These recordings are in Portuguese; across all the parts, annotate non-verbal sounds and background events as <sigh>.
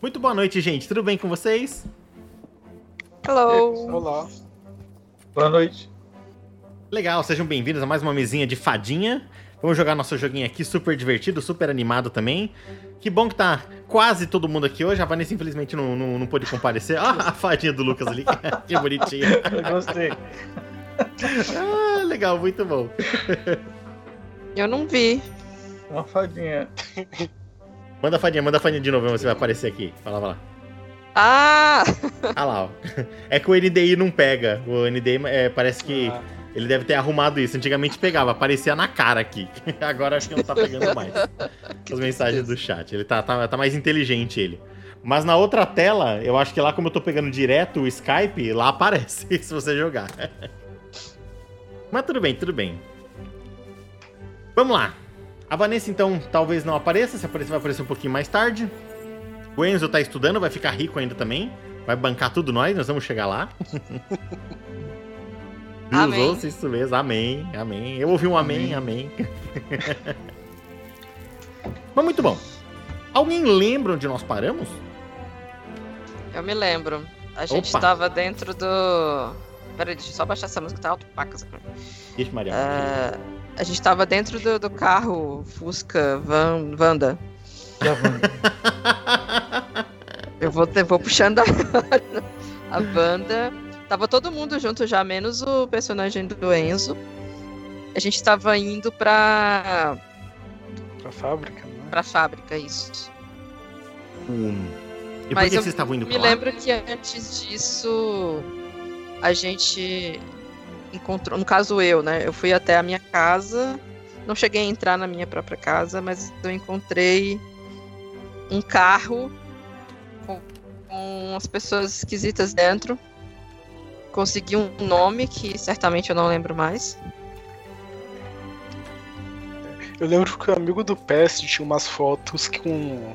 Muito boa noite, gente. Tudo bem com vocês? Hello. Olá. Boa noite. Legal, sejam bem-vindos a mais uma mesinha de fadinha. Vamos jogar nosso joguinho aqui, super divertido, super animado também. Que bom que tá quase todo mundo aqui hoje. A Vanessa, infelizmente, não, não, não pôde comparecer. Ah, a fadinha do Lucas ali, <laughs> que bonitinha. Eu gostei. Ah, legal, muito bom. Eu não vi. Uma fadinha. <laughs> Manda a fadinha, manda a fadinha de novo, você vai aparecer aqui. Fala, vai lá. Ah! Ah lá, ó. <laughs> É que o NDI não pega. O NDI é, parece que Ah, ele deve ter arrumado isso. Antigamente pegava, aparecia na cara aqui. <laughs> Agora acho que não tá pegando mais. <laughs> As mensagens do chat. Ele tá, tá, tá mais inteligente, ele. Mas na outra tela, eu acho que lá, como eu tô pegando direto o Skype, lá aparece se você jogar. Mas tudo bem, tudo bem. Vamos lá. A Vanessa, então, talvez não apareça. Se aparecer, vai aparecer um pouquinho mais tarde. O Enzo tá estudando, vai ficar rico ainda também. Vai bancar tudo nós, nós vamos chegar lá. <laughs> Amém. Ouça isso mesmo, amém, amém. Eu ouvi um amém, amém. <laughs> Mas muito bom. Alguém lembra onde nós paramos? Eu me lembro. A gente Opa. tava dentro do. Peraí, deixa eu só baixar essa música, tá alto pacas. Ixi, Maria. É, a gente tava dentro do, do carro Fusca Van, Wanda. Já vamos. <laughs> Eu vou, eu vou puxando a, <laughs> a Wanda. Tava todo mundo junto já, menos o personagem do Enzo. A gente tava indo pra, pra fábrica, né? pra fábrica, isso. Hum. E por Mas que eu vocês estavam indo Me pra lá? lembro que antes disso a gente encontrou, no caso eu, né? Eu fui até a minha casa, não cheguei a entrar na minha própria casa, mas eu encontrei um carro com, com as pessoas esquisitas dentro. Consegui um nome que certamente eu não lembro mais. Eu lembro que o amigo do Pest tinha umas fotos com.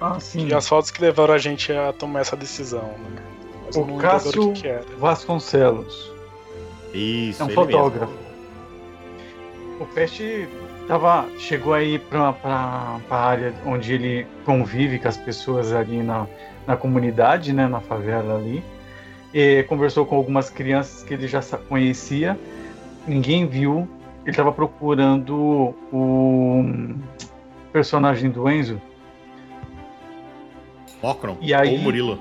Ah, sim. E as fotos que levaram a gente a tomar essa decisão, né? Mas O Cássio que, que era. Vasconcelos. Isso, É um ele fotógrafo. O Peste tava, chegou aí pra, pra, pra área onde ele convive com as pessoas ali na, na comunidade, né, na favela ali. E conversou com algumas crianças que ele já conhecia. Ninguém viu. Ele estava procurando o personagem do Enzo, mesmo. Ocron. E aí- Ou Murilo.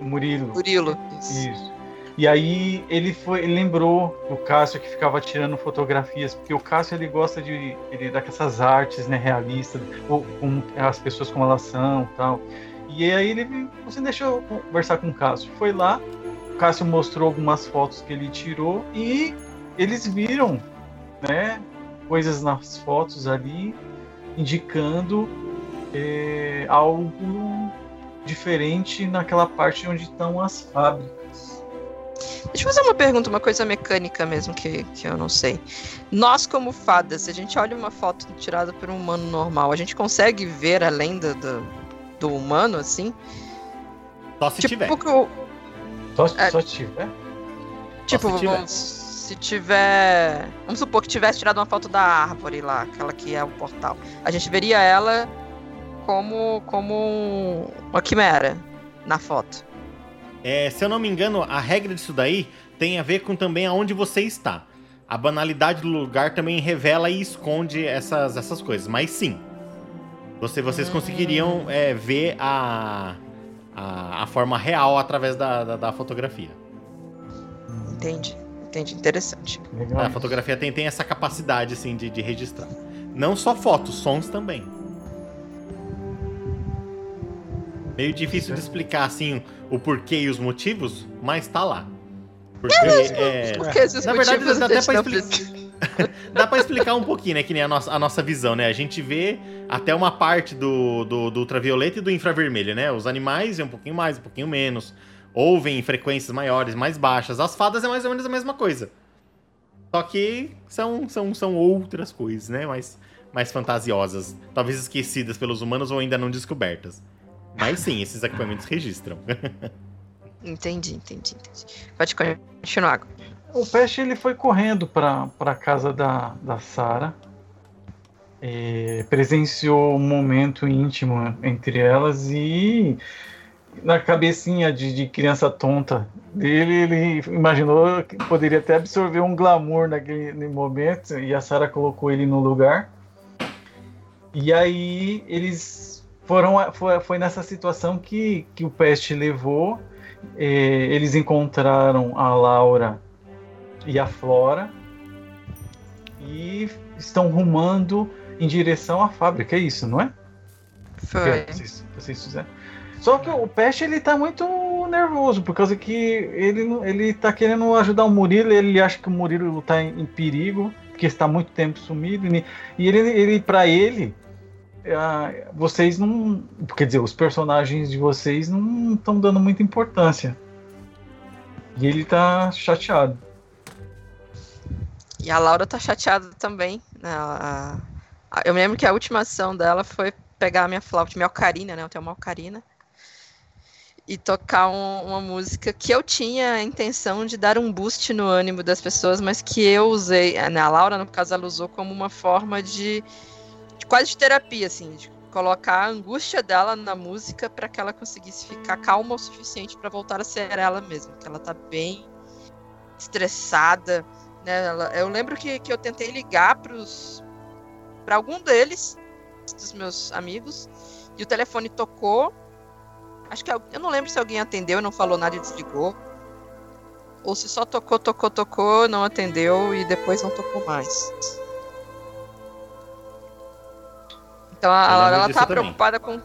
o Murilo. Murilo. Isso. Isso. E aí ele foi, ele lembrou do Cássio que ficava tirando fotografias, porque o Cássio ele gosta de ele dessas artes, né, realistas, ou como as pessoas como elas são, tal. E aí ele, você deixou conversar com o Cássio. Foi lá, o Cássio mostrou algumas fotos que ele tirou e eles viram, né, coisas nas fotos ali indicando é, algo diferente naquela parte onde estão as fábricas. Deixa eu fazer uma pergunta, uma coisa mecânica mesmo que, que eu não sei. Nós, como fadas, se a gente olha uma foto tirada por um humano normal, a gente consegue ver além do, do, do humano, assim? Só se tipo, tiver. que o- Só, É. só tiver? tipo se tiver. vamos- se tiver. Vamos supor que tivesse tirado uma foto da árvore lá, aquela que é o portal. A gente veria ela como, como um- uma quimera na foto. É, se eu não me engano, a regra disso daí tem a ver com também aonde você está. A banalidade do lugar também revela e esconde essas, essas coisas. Mas sim, você, vocês conseguiriam é, ver a, a, a forma real através da, da, da fotografia. Entendi. Entendi. Interessante. Legal. A fotografia tem, tem essa capacidade assim, de, de registrar. Não só fotos, sons também. Meio difícil de explicar assim o porquê e os motivos, mas tá lá. Porque é, Porque Na verdade, dá até pra explicar. <laughs> Dá pra explicar um pouquinho, né? Que nem a nossa, a nossa visão, né? A gente vê até uma parte do, do, do ultravioleta e do infravermelho, né? Os animais é um pouquinho mais, um pouquinho menos. Ouvem em frequências maiores, mais baixas. As fadas é mais ou menos a mesma coisa. Só que são, são, são outras coisas, né? Mais, mais fantasiosas. Talvez esquecidas pelos humanos ou ainda não descobertas. Mas sim, esses equipamentos registram. <laughs> Entendi, entendi, entendi. Pode continuar. O Peste ele foi correndo para a casa da, da Sara. Presenciou um momento íntimo entre elas e na cabecinha de, de criança tonta dele, ele imaginou que poderia até absorver um glamour naquele momento e a Sarah colocou ele no lugar. E aí eles foram foi, foi nessa situação que, que o Peste levou. Eh, eles encontraram a Laura e a Flora e estão rumando em direção à fábrica, é isso, não é? Foi. Vocês, vocês fizeram. Só que o Peste ele tá muito nervoso, por causa que ele, ele tá querendo ajudar o Murilo, ele acha que o Murilo tá em, em perigo, porque está muito tempo sumido, e e ele, ele para ele, vocês não. Quer dizer, os personagens de vocês não estão dando muita importância. E ele tá chateado. E a Laura tá chateada também. né? Eu me lembro que a última ação dela foi pegar a minha flauta, minha ocarina, né? Eu tenho uma ocarina. E tocar um- uma música que eu tinha a intenção de dar um boost no ânimo das pessoas, mas que eu usei, né? A Laura, no caso, ela usou como uma forma de, de quase de terapia, assim, de colocar a angústia dela na música para que ela conseguisse ficar calma o suficiente para voltar a ser ela mesma. Que ela tá bem estressada, né? Ela- eu lembro que, que eu tentei ligar para algum deles, dos meus amigos, e o telefone tocou. Acho que al- eu não lembro se alguém atendeu não falou nada e desligou. Ou se só tocou, tocou, tocou, não atendeu e depois não tocou mais. Então a Laura ela tá também. preocupada com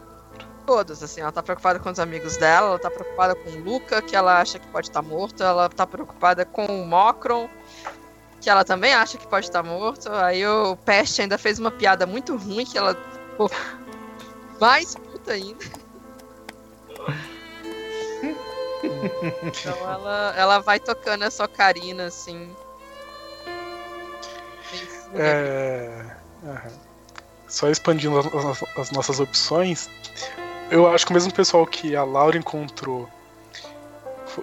todos, assim, ela tá preocupada com os amigos dela, ela tá preocupada com o Luca, que ela acha que pode estar morto, ela tá preocupada com o Mocron, que ela também acha que pode estar morto. Aí o Peste ainda fez uma piada muito ruim que ela ficou <laughs> mais puta ainda. então ela, ela vai tocando essa ocarina assim. É, aham. Só expandindo as, as- as nossas opções, eu acho que o mesmo pessoal que a Laura encontrou,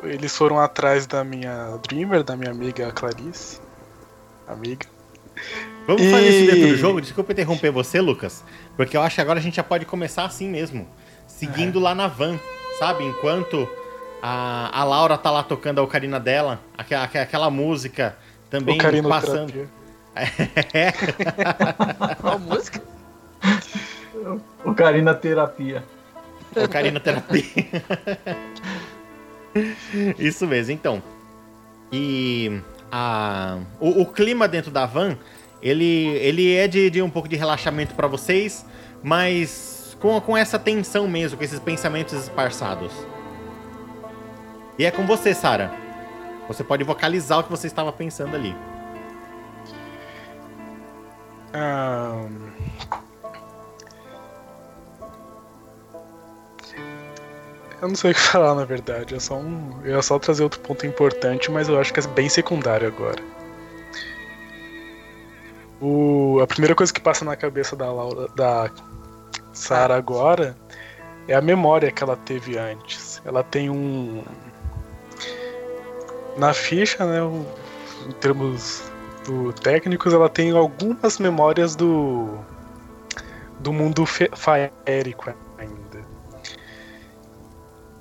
eles foram atrás da minha Dreamer, da minha amiga Clarice. Amiga. Vamos fazer isso dentro do E- jogo? Desculpa interromper você, Lucas. Porque eu acho que agora a gente já pode começar assim mesmo. Seguindo lá na van, sabe? Enquanto a, a Laura tá lá tocando a ocarina dela, aquela, aquela música também passando. Ocarinoterapia. <laughs> É, Qual música? Ocarina terapia. ocarina terapia. Isso mesmo, então. E a, o, o clima dentro da van, ele, ele é de, de um pouco de relaxamento pra vocês, mas com, com essa tensão mesmo, com esses pensamentos esparçados. E é com você, Sara. Você pode vocalizar o que você estava pensando ali. Ahn. Eu não sei o que <laughs> falar, na verdade. É só um... Eu ia só trazer outro ponto importante, mas eu acho que é bem secundário agora. O... A primeira coisa que passa na cabeça da Laura, da Sarah agora é a memória que ela teve antes. Ela tem um. Na ficha, né? o- Em termos do técnicos, ela tem algumas memórias do do mundo faérico ainda.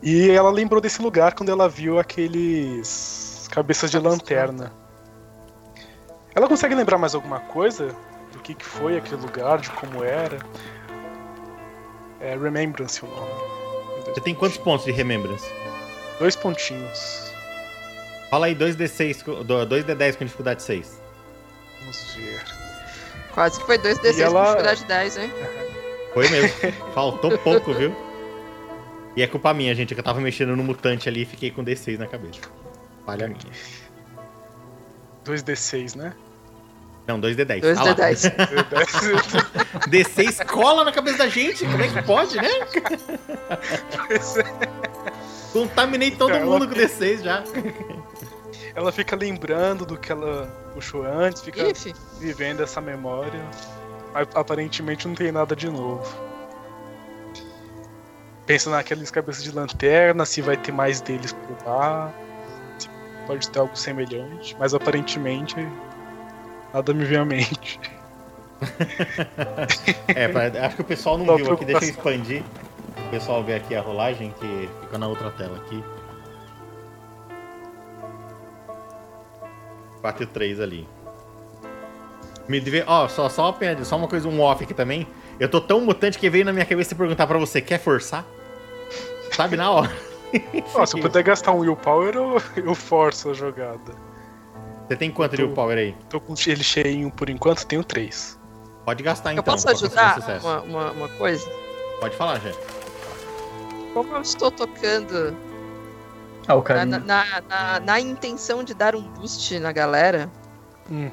E ela lembrou desse lugar quando ela viu aqueles cabeças de lanterna. Ela consegue lembrar mais alguma coisa do que, que foi aquele lugar, de como era? É Remembrance o nome. Você tem quantos pontos de remembrance? Dois pontinhos. Fala aí 2D6, co- do- 2D10 com dificuldade 6. Vamos ver. Quase que foi 2D6 E ela- com dificuldade 10, hein? Foi mesmo. Faltou pouco, viu? E é culpa minha, gente, que eu tava mexendo no mutante ali e fiquei com D6 na cabeça. Falha minha. 2d6, né? Não, 2D10. Ah lá. 2D10. 2d10. D6 cola na cabeça da gente. Como é que pode, né? Contaminei todo Ela- mundo com D6 já. ela fica lembrando do que ela puxou antes, fica Ixi, vivendo essa memória. Aparentemente não tem nada de novo. Pensa naqueles cabeças de lanterna, se vai ter mais deles por lá. Se pode ter algo semelhante, mas aparentemente nada me vem à mente. É, pra- acho que o pessoal não Só viu aqui, deixa eu expandir. O pessoal vê aqui a rolagem que fica na outra tela aqui. 4 e 3 ali. Me deve... Ó, só, só, uma- só uma coisa, um off aqui também. Eu tô tão mutante que veio na minha cabeça perguntar pra você, quer forçar? Sabe na hora. Ó, se eu puder gastar um willpower, eu, eu forço a jogada. Você tem quanto de Eu tô- power aí? Tô com ele cheinho por enquanto, tenho três. Pode gastar Eu então. posso pra conseguir ajudar uma, uma, uma coisa? Pode falar, já. Como eu estou tocando Ah, o na, na, na, na intenção de dar um boost na galera, Uhum.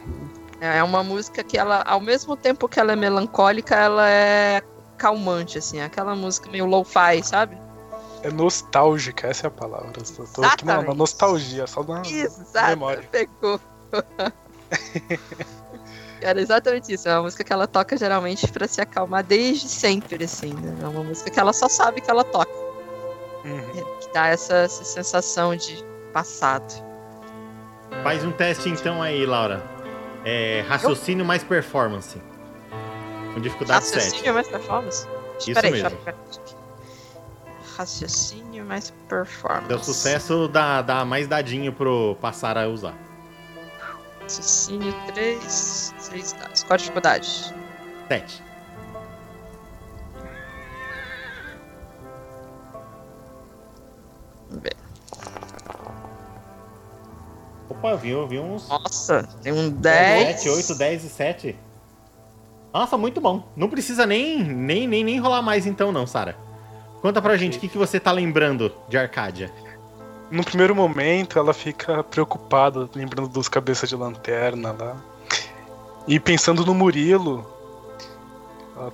é uma música que ela, ao mesmo tempo que ela é melancólica, ela é calmante, assim, aquela música meio lo-fi, sabe? É nostálgica, essa é a palavra. Eu tô aqui na, na nostalgia, só na Exato, memória. pegou. <laughs> Era exatamente isso. É uma música que ela toca geralmente pra se acalmar desde sempre, assim. Né? É uma música que ela só sabe que ela toca. Uhum. Que dá essa, essa sensação de passado. Faz um teste então aí, Laura. É, raciocínio mais performance. Com dificuldade 7. Raciocínio mais performance? Isso Peraí, mesmo. peraí, peraí. Raciocínio mais performance. Deu sucesso, dá, dá mais dadinho pro passar a usar. Raciocínio 3, 6 dados. Qual a dificuldade? 7. Vamos ver. Opa, viu, viu uns Nossa, tem um 10. 7, 8, 10 e 7. Nossa, muito bom. Não precisa nem, nem, nem, nem rolar mais então não, Sara. Conta pra gente o que, que você tá lembrando de Arcádia. No primeiro momento, ela fica preocupada, lembrando dos cabeças de lanterna lá. E pensando no Murilo, ela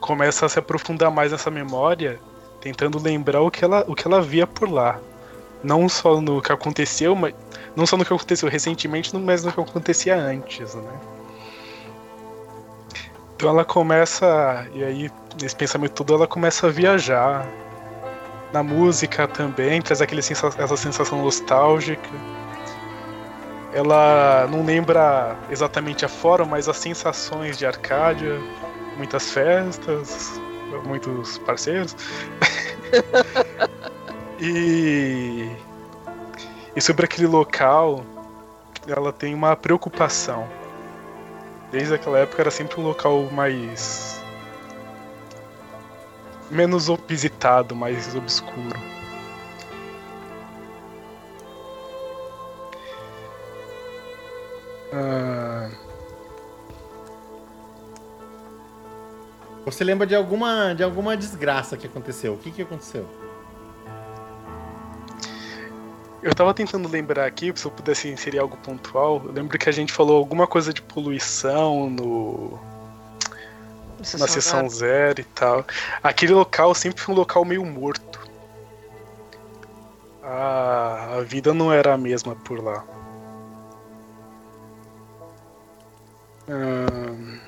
começa a se aprofundar mais nessa memória, tentando lembrar o que ela, o que ela via por lá. Não só no que aconteceu, mas não só no que aconteceu recentemente, mas no que acontecia antes, né? Então ela começa, e aí nesse pensamento todo ela começa a viajar, na música também, traz aquele sensa essa sensação nostálgica. Ela não lembra exatamente a forma, mas as sensações de Arcádia, muitas festas, muitos parceiros. <laughs> e, e sobre aquele local, ela tem uma preocupação. Desde aquela época era sempre um local mais menos visitado, mais obscuro. Ah, Você lembra de alguma, de alguma desgraça que aconteceu? O que, que aconteceu? Eu tava tentando lembrar aqui, se eu pudesse inserir algo pontual. Eu lembro que a gente falou alguma coisa de poluição no, na sessão zero e tal. Aquele local sempre foi um local meio morto. A, a vida não era a mesma por lá. Ahn,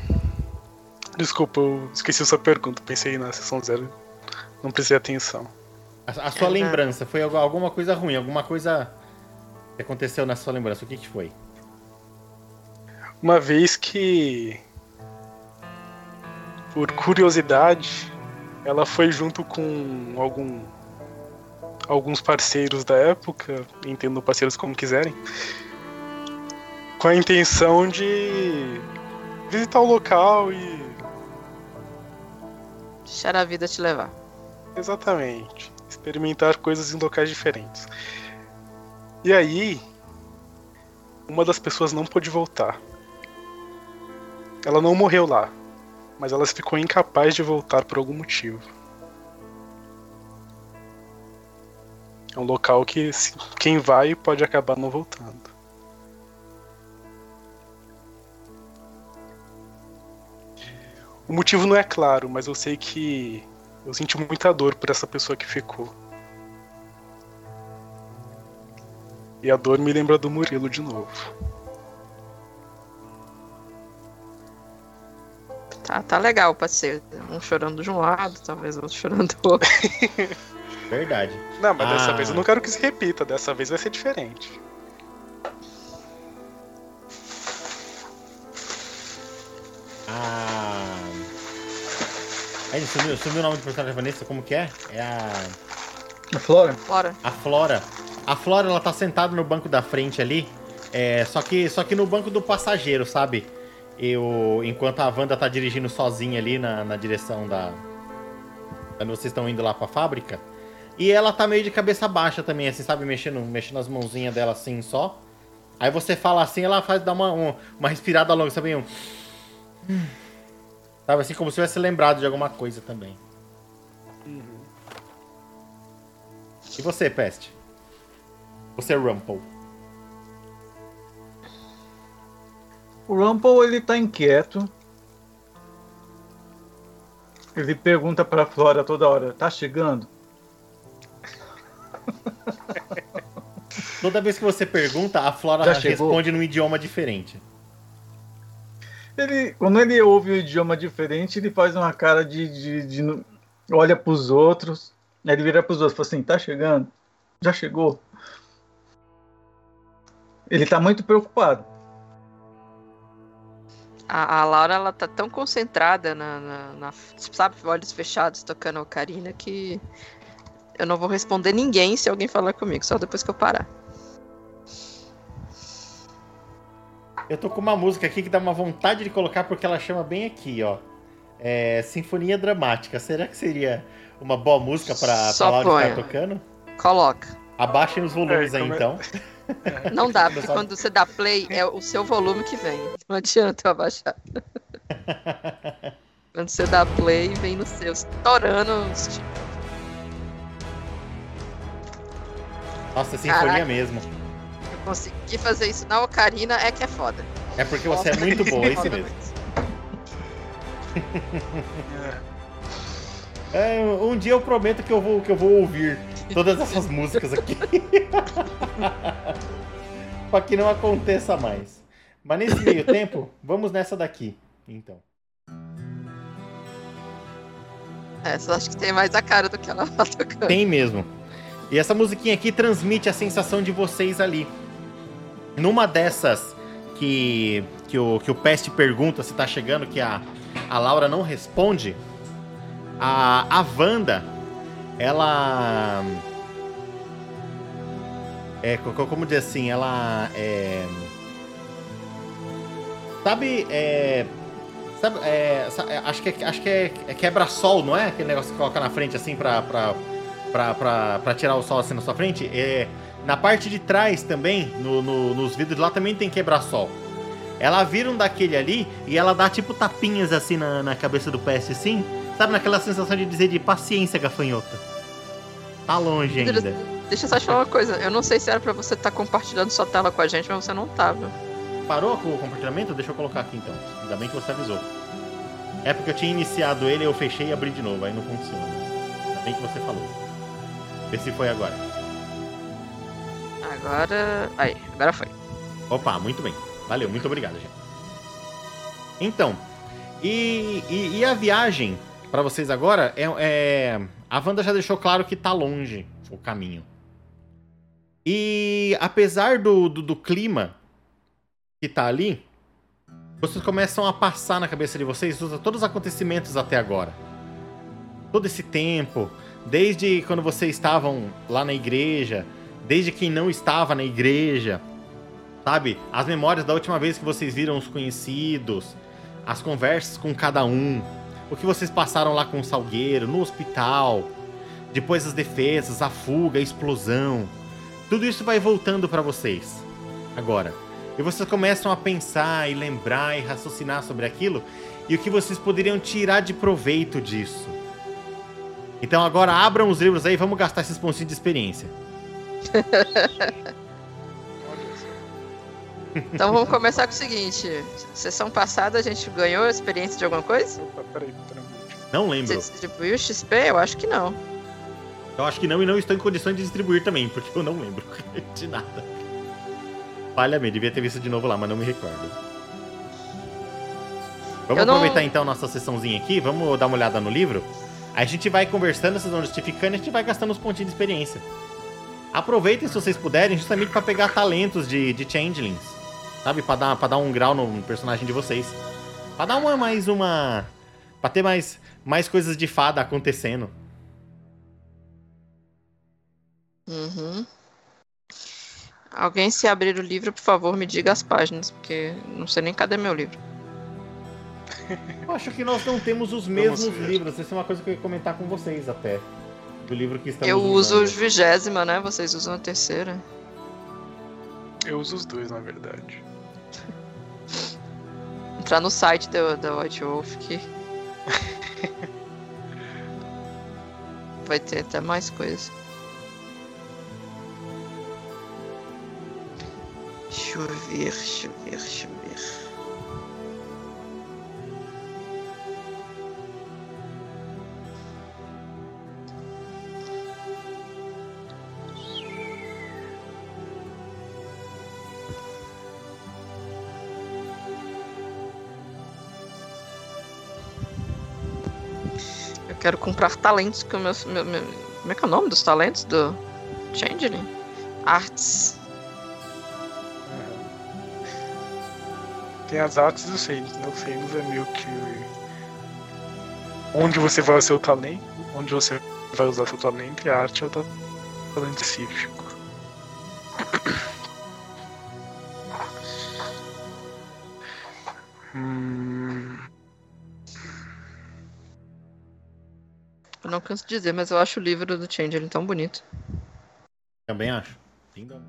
desculpa, eu esqueci sua pergunta. Pensei na sessão zero. Não prestei atenção. A, a sua É, lembrança foi algu- alguma coisa ruim, alguma coisa que aconteceu na sua lembrança. O que, que foi? Uma vez que, por curiosidade, ela foi junto com algum, alguns parceiros da época, entendo parceiros como quiserem, com a intenção de visitar o local e. Deixar a vida te levar. Exatamente. Experimentar coisas em locais diferentes. E aí, uma das pessoas não pôde voltar. Ela não morreu lá, mas ela ficou incapaz de voltar por algum motivo. É um local que quem vai pode acabar não voltando. O motivo não é claro, mas eu sei que eu senti muita dor por essa pessoa que ficou. E a dor me lembra do Murilo de novo. Tá, tá legal, parceiro. Um chorando de um lado, talvez outro chorando do outro. <laughs> Verdade. Não, mas dessa Ah. vez eu não quero que se repita, dessa vez vai ser diferente. A, Aí, sumiu, sumiu o nome do personagem da Vanessa, como que é? É a. A Flora? Flora. A Flora. A Flora, ela tá sentada no banco da frente ali. É, só que, só que no banco do passageiro, sabe? Eu, enquanto a Wanda tá dirigindo sozinha ali na, na direção da. Quando vocês estão indo lá pra fábrica. E ela tá meio de cabeça baixa também, assim, sabe? Mexendo, mexendo as mãozinhas dela assim só. Aí você fala assim, ela faz dar uma, uma, uma respirada longa, sabe? Um... Sabe assim, como se tivesse lembrado de alguma coisa também. E você, Peste? Você, Rumple? O Rumple, ele tá inquieto. Ele pergunta pra Flora toda hora, tá chegando? <laughs> Toda vez que você pergunta, a Flora Já chegou? responde num idioma diferente. Ele, quando ele ouve o idioma diferente, ele faz uma cara de. de, de olha pros outros. Ele vira pros outros e fala assim: tá chegando? Já chegou? Ele tá muito preocupado. A, a Laura, ela tá tão concentrada na, na, na- Sabe, olhos fechados, tocando a ocarina, que. Eu não vou responder ninguém se alguém falar comigo, só depois que eu parar. Eu tô com uma música aqui que dá uma vontade de colocar porque ela chama bem aqui, ó. É Sinfonia Dramática. Será que seria uma boa música pra, pra Laura estar tocando? Coloca. Abaixem os volumes É, aí, é- então. <laughs> Não dá, porque quando você dá play, é o seu volume que vem. Não adianta eu abaixar. <laughs> Quando você dá play, vem no seu, estourando os ti- Nossa, Sinfonia Caraca. mesmo. Eu consegui fazer isso na Ocarina, é que é foda. É porque você é muito boa, é isso mesmo. É, É, um dia eu prometo que eu vou, que eu vou ouvir todas essas <laughs> músicas aqui. <laughs> pra que não aconteça mais. Mas nesse meio <laughs> tempo, vamos nessa daqui, então. Essa acho que tem mais a cara do que ela tá tocando. Tem mesmo. E essa musiquinha aqui transmite a sensação de vocês ali. Numa dessas que, que, o, que o Peste pergunta se tá chegando, que a, a Laura não responde, a, a Wanda, ela. É, co- co- como dizer assim, ela é. Sabe, é. Sabe, é, é, acho que, é, acho que é, é quebra-sol, não é? Aquele negócio que coloca na frente assim pra, pra, pra, pra, pra tirar o sol assim na sua frente. É, na parte de trás também, no, no- nos vidros lá também tem quebra-sol. Ela vira um daquele ali e ela dá tipo tapinhas assim na, na cabeça do PS assim. Sabe naquela sensação de dizer de paciência, gafanhota. Tá longe ainda. Deixa eu só te falar uma coisa. Eu não sei se era pra você estar compartilhando sua tela com a gente, mas você não tava. Parou com o compartilhamento? Deixa eu colocar aqui então. Ainda bem que você avisou. É porque eu tinha iniciado ele, eu fechei e abri de novo, aí não funciona. Ainda bem que você falou. Vê se foi agora. Agora. Aí, agora foi. Opa, muito bem. Valeu, muito obrigado, gente. Então, e, e- e a viagem pra vocês agora é, é- A Wanda já deixou claro que tá longe o caminho. E apesar do, do, do clima que tá ali, vocês começam a passar na cabeça de vocês todos os acontecimentos até agora. Todo esse tempo, desde quando vocês estavam lá na igreja, desde quem não estava na igreja, sabe? As memórias da última vez que vocês viram os conhecidos, as conversas com cada um, o que vocês passaram lá com o Salgueiro, no hospital, depois as defesas, a fuga, a explosão. Tudo isso vai voltando pra vocês agora. E vocês começam a pensar e lembrar e raciocinar sobre aquilo e o que vocês poderiam tirar de proveito disso. Então agora abram os livros aí vamos gastar esses pontinhos de experiência. Então vamos começar com o seguinte: sessão passada a gente ganhou experiência de alguma coisa? Opa, peraí, peraí. Não Você lembro. distribuiu XP? Eu acho que não. Eu acho que não e não estou em condições de distribuir também, porque eu não lembro <laughs> de nada. Falha-me, devia ter visto de novo lá, mas não me recordo. Vamos não- aproveitar então nossa sessãozinha aqui, vamos dar uma olhada no livro. Aí a gente vai conversando, vocês vão justificando e a gente vai gastando os pontinhos de experiência. Aproveitem se vocês puderem, justamente pra pegar talentos de, de changelings. Sabe? Pra dar, pra dar um grau no personagem de vocês. Pra dar uma mais uma. Pra ter mais, mais coisas de fada acontecendo. Uhum. Alguém, se abrir o livro, por favor, me diga as páginas, porque não sei nem cadê meu livro. Eu acho que nós não temos os mesmos livros. Essa é uma coisa que eu ia comentar com vocês até. Do livro que estamos eu uso usando. os vigésima, né? Vocês usam a terceira. Eu uso os dois, na verdade. <laughs> Entrar no site da, da White Wolf que. <laughs> Vai ter até mais coisa. Deixa eu ver, deixa eu ver, deixa eu quero comprar talentos que o meu, meu, meu- Como é que é o nome dos talentos do Changeling? Arts. Tem as artes dos reinos, né? Os reinos é meio que. Onde você vai usar seu talento, onde você vai usar seu talento, e a arte é o ta- talento específico. Eu não canso de dizer, mas eu acho o livro do Changeling tão bonito. Também acho. Lindo.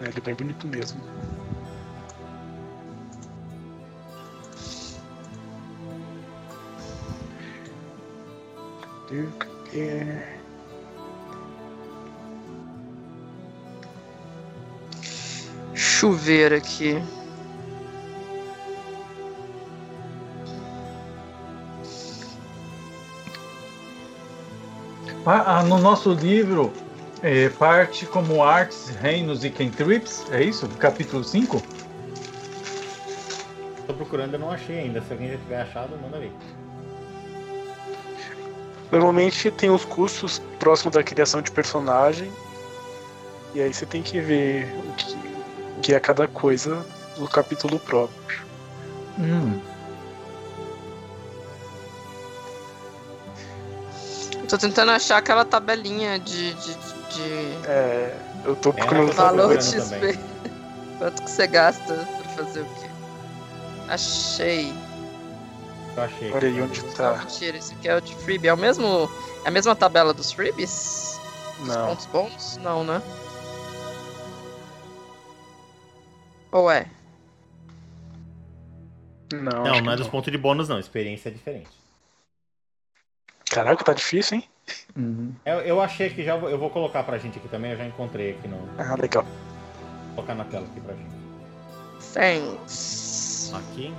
é, ele é bem bonito mesmo. É, Chover aqui. No nosso livro, é, parte como artes, reinos e cantrips, é isso? Capítulo 5? Tô procurando, eu não achei ainda. Se alguém já tiver achado, manda ver. Normalmente tem os cursos próximos da criação de personagem. E aí você tem que ver o que, o que é cada coisa do capítulo próprio. Hum. Tô tentando achar aquela tabelinha de, de, de É, eu tô É, procurando. tô valor XP. Quanto que você gasta pra fazer o quê? Achei. Eu achei. Olha aí onde tá. Mentira, esse aqui é o de freebie. É o mesmo. É a mesma tabela dos freebies? Dos Não. pontos bons? Não, né? Ou é? Não, Não, não é dos pontos de bônus, não. Experiência é diferente. Caraca, tá difícil, hein? Uhum. Eu, eu achei que já vou, eu vou colocar pra gente aqui também. Eu já encontrei aqui no. Ah, legal. Vou colocar na tela aqui pra gente. Thanks. Aqui.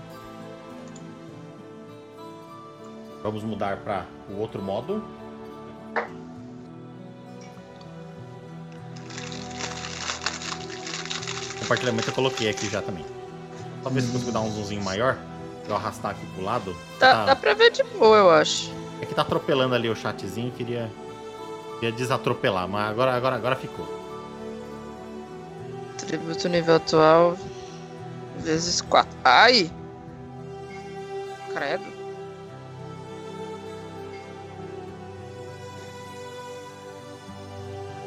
Vamos mudar para o outro modo. Compartilhamento eu coloquei aqui já também. Só ver se consigo dar um zoomzinho maior. Eu arrastar aqui pro lado. Dá, Tá- dá pra ver de boa, eu acho. É que tá atropelando ali o chatzinho, queria, queria desatropelar, mas agora, agora, agora ficou. Tributo nível atual. Vezes 4. Ai! Credo.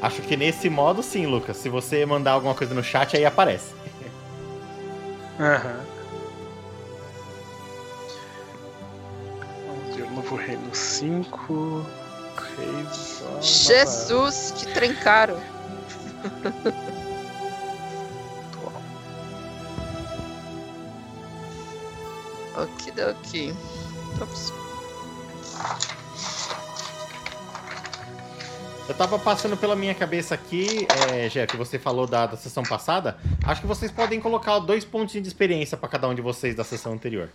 Acho que nesse modo sim, Lucas. Se você mandar alguma coisa no chat, aí aparece. Aham. Vamos reino 5. Reis. ó, Jesus, que trem caro. <laughs> Okidoki. Ops. Eu tava passando pela minha cabeça aqui, é, Jé, que você falou da, da sessão passada. Acho que vocês podem colocar dois pontinhos de experiência pra cada um de vocês da sessão anterior.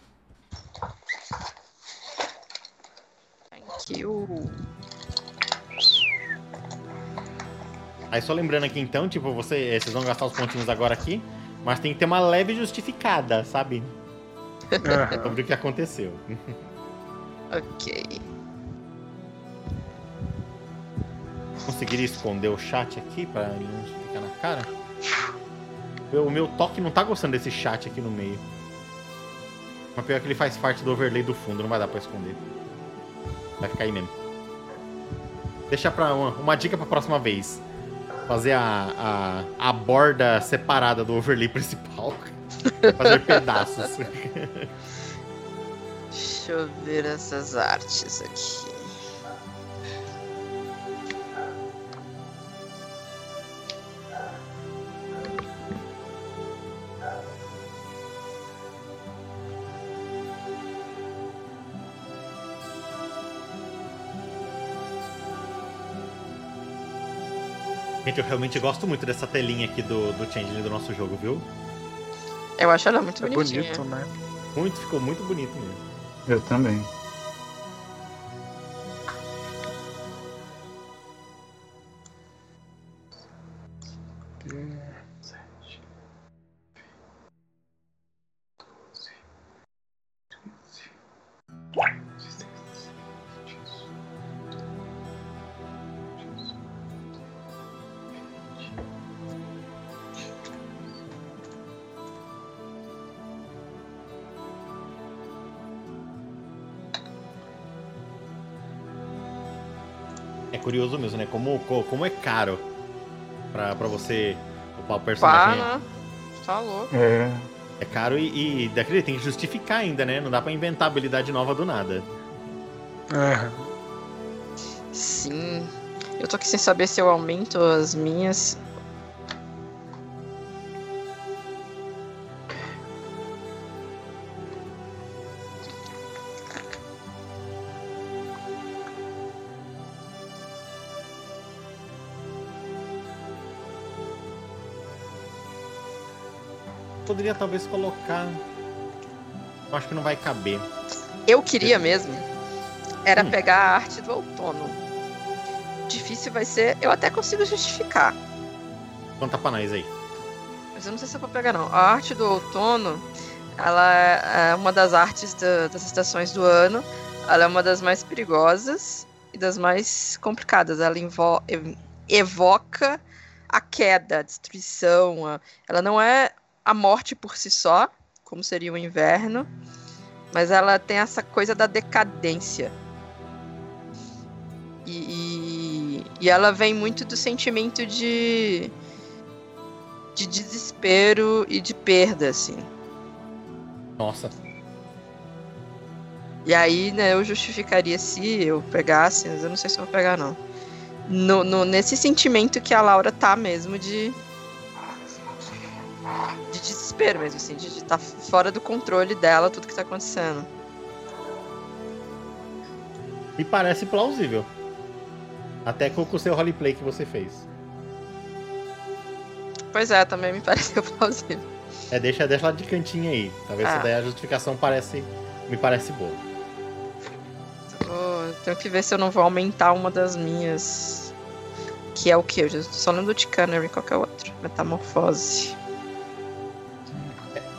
Thank you. Aí só lembrando aqui então, tipo, você, vocês vão gastar os pontinhos agora aqui, mas tem que ter uma leve justificada, sabe? Aham. Sobre o que aconteceu. Ok. Conseguiria esconder o chat aqui pra ele não ficar na cara? O meu toque não tá gostando desse chat aqui no meio. Mas pior que ele faz parte do overlay do fundo, não vai dar pra esconder. Vai ficar aí mesmo. Deixa pra uma, uma dica pra próxima vez. Fazer a, a, a borda separada do overlay principal. <laughs> Fazer pedaços. <laughs> Deixa eu ver essas artes aqui. Gente, eu realmente gosto muito dessa telinha aqui do, do Changeling do nosso jogo, viu? Eu acho ela muito É bonitinha. bonito, né? Muito, ficou muito bonito mesmo. Eu também. Curioso mesmo, né? Como, co- como é caro pra, pra você upar o personagem. Pá, né? Tá louco. É. É caro e, e daquele tem que justificar ainda, né? Não dá pra inventar habilidade nova do nada. É. Sim. Eu tô aqui sem saber se eu aumento as minhas. Poderia talvez colocar. Eu acho que não vai caber. Eu queria mesmo. Era Hum. pegar a arte do outono. Difícil vai ser. Eu até consigo justificar. Conta pra nós aí. Mas eu não sei se eu vou pegar, não. A arte do outono, ela é uma das artes da- das estações do ano. Ela é uma das mais perigosas e das mais complicadas. Ela evoca a queda, a destruição. a- Ela não é a morte por si só, como seria o inverno, mas ela tem essa coisa da decadência. E, e, e ela vem muito do sentimento de de desespero e de perda, assim. Nossa. E aí, né, eu justificaria se eu pegasse, mas eu não sei se eu vou pegar, não. No, no- nesse sentimento que a Laura tá mesmo de. De desespero mesmo, assim, de estar fora do controle dela tudo que tá acontecendo. Me parece plausível. Até com o seu roleplay que você fez. Pois é, também me <laughs> pareceu plausível. É, deixa, deixa lá de cantinho aí. Talvez Ah. daí a justificação parece, me parece boa. Vou- tenho que ver se eu não vou aumentar uma das minhas. Que é o que? Eu só lembro de Canary, qual que é o outro? Metamorfose.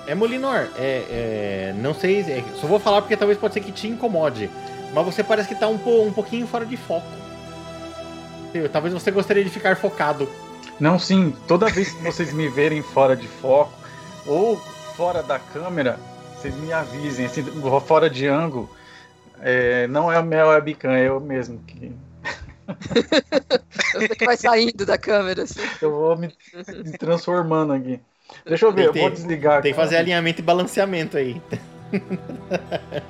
É Molinor, é, é, não sei, é, só vou falar porque talvez pode ser que te incomode. Mas você parece que tá um, po- um pouquinho fora de foco. Eu- Talvez você gostaria de ficar focado. Não, sim, toda vez que vocês me verem fora de foco ou fora da câmera, vocês me avisem, assim, fora de ângulo. é, não é a minha webcam, é eu mesmo que. <laughs> Você que vai saindo da câmera, assim. Eu vou me, me transformando aqui. Deixa eu ver, eu Tem- vou desligar Tem que fazer alinhamento e balanceamento aí. <laughs>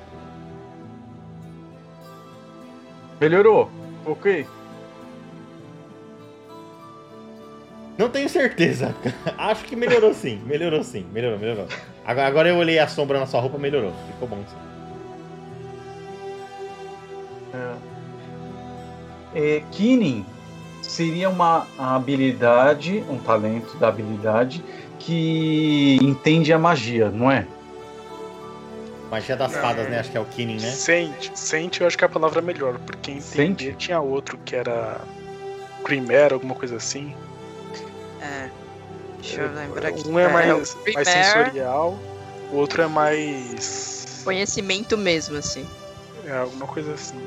Melhorou? Ok. Não tenho certeza. <laughs> Acho que melhorou sim. Melhorou sim. Melhorou, melhorou. Agora, agora eu olhei a sombra na sua roupa, melhorou. Ficou bom sim. É, Kinin seria uma habilidade, um talento da habilidade que entende a magia, não é? Magia das Não. fadas, né? Acho que é o Kinning, né? Sente, sente eu acho que é a palavra melhor, porque entender Sente? tinha outro que era Creamer, alguma coisa assim. É. Deixa eu lembrar aqui. Um é mais, o mais Primer, sensorial, o outro é mais. Conhecimento mesmo, assim. É alguma coisa assim.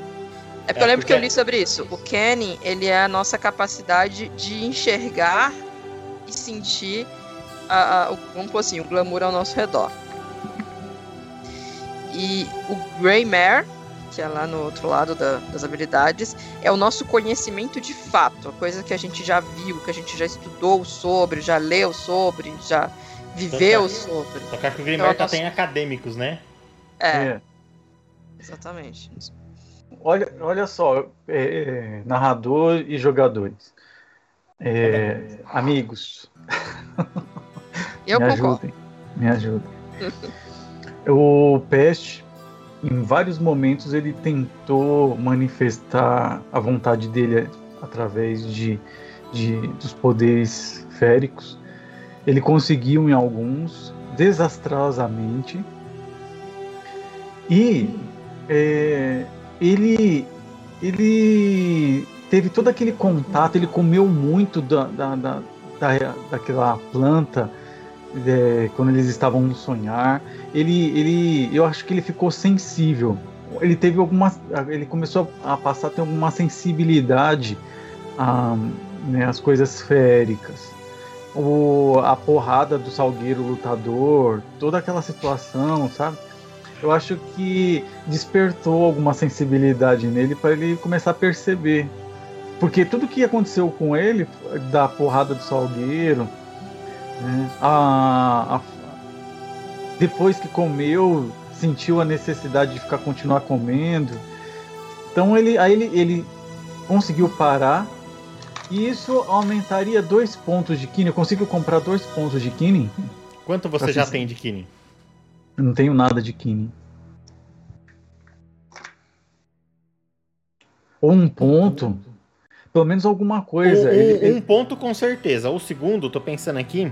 É porque É, eu lembro que eu porque- li sobre isso. O Kenny, ele é a nossa capacidade de enxergar e sentir a, a- o, vamos pôr assim, o glamour ao nosso redor. E o Greymare, que é lá no outro lado da, das habilidades, é o nosso conhecimento de fato, a coisa que a gente já viu, que a gente já estudou sobre, já leu sobre, já viveu Então, sobre. Só que acho que o Grimmer Então, tá nosso- tem acadêmicos, né? É, É. exatamente. Olha, olha só, é, é, narrador e jogadores. É, amigos, <laughs> Eu me concordo. ajudem. Me ajudem. <laughs> o Pest, em vários momentos, ele tentou manifestar a vontade dele através de, de dos poderes féricos. Ele conseguiu em alguns, desastrosamente. E é, ele, ele teve todo aquele contato, ele comeu muito da, da, da, da- daquela planta é, quando eles estavam no sonhar. Ele, ele, eu acho que ele ficou sensível. Ele teve alguma, ele começou a passar a ter alguma sensibilidade a, né, às coisas féricas. O, a porrada do Salgueiro lutador, toda aquela situação, sabe? Eu acho que despertou alguma sensibilidade nele para ele começar a perceber. Porque tudo que aconteceu com ele, da porrada do Salgueiro, né, a- a- depois que comeu, sentiu a necessidade de ficar continuar comendo. Então ele, aí ele, ele conseguiu parar. E isso aumentaria dois pontos de Kine. Eu consigo comprar dois pontos de Kine? Quanto você já tem de Kine? Eu não tenho nada de Kine. Ou um ponto. Pelo menos alguma coisa. Um, Ele- um- ele- um ponto com certeza. O segundo, tô pensando aqui.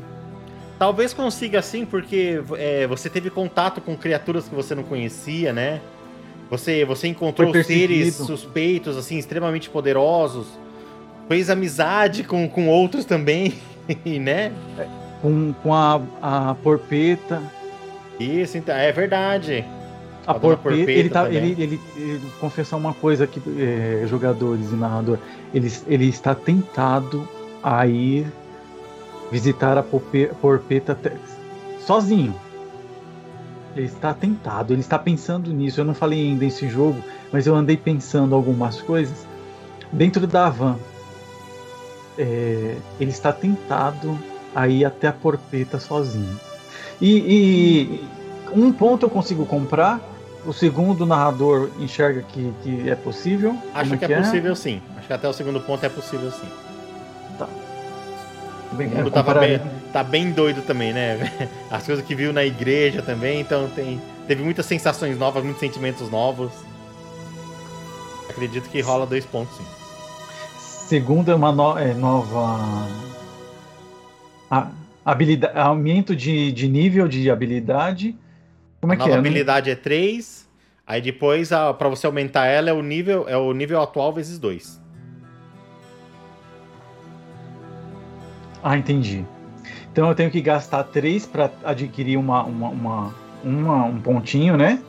Talvez consiga sim, porque é, você teve contato com criaturas que você não conhecia, né? Você, você encontrou seres suspeitos, assim, extremamente poderosos. Fez amizade com, com outros também, <laughs> né? com, com a, a porpeta. Isso, então, é verdade. A A porpeta, Porpeta ele, tá, ele, ele, ele confessar uma coisa aqui, é, jogadores e narrador. Ele, ele está tentado a ir visitar a porpe- porpeta sozinho. Ele está tentado, ele está pensando nisso. Eu não falei ainda nesse jogo, mas eu andei pensando algumas coisas dentro da van. É, ele está tentado a ir até a porpeta sozinho. E, e um ponto eu consigo comprar. O segundo narrador enxerga que, que é possível. Acho Como que é possível sim. Acho que até o segundo ponto é possível sim. Bem, O mundo tava bem, tá bem doido também, né? <laughs> As coisas que viu na igreja também, então tem, teve muitas sensações novas, muitos sentimentos novos. Acredito que rola dois pontos, sim. Segundo é uma no- é, nova a- habilidade, aumento de, de nível de habilidade. Como é a que nova é? Eu não- habilidade é 3, aí depois, a, pra você aumentar ela, é o nível, é o nível atual vezes 2. Ah, entendi. Então eu tenho que gastar 3 para adquirir uma, uma, uma, uma- um pontinho, né?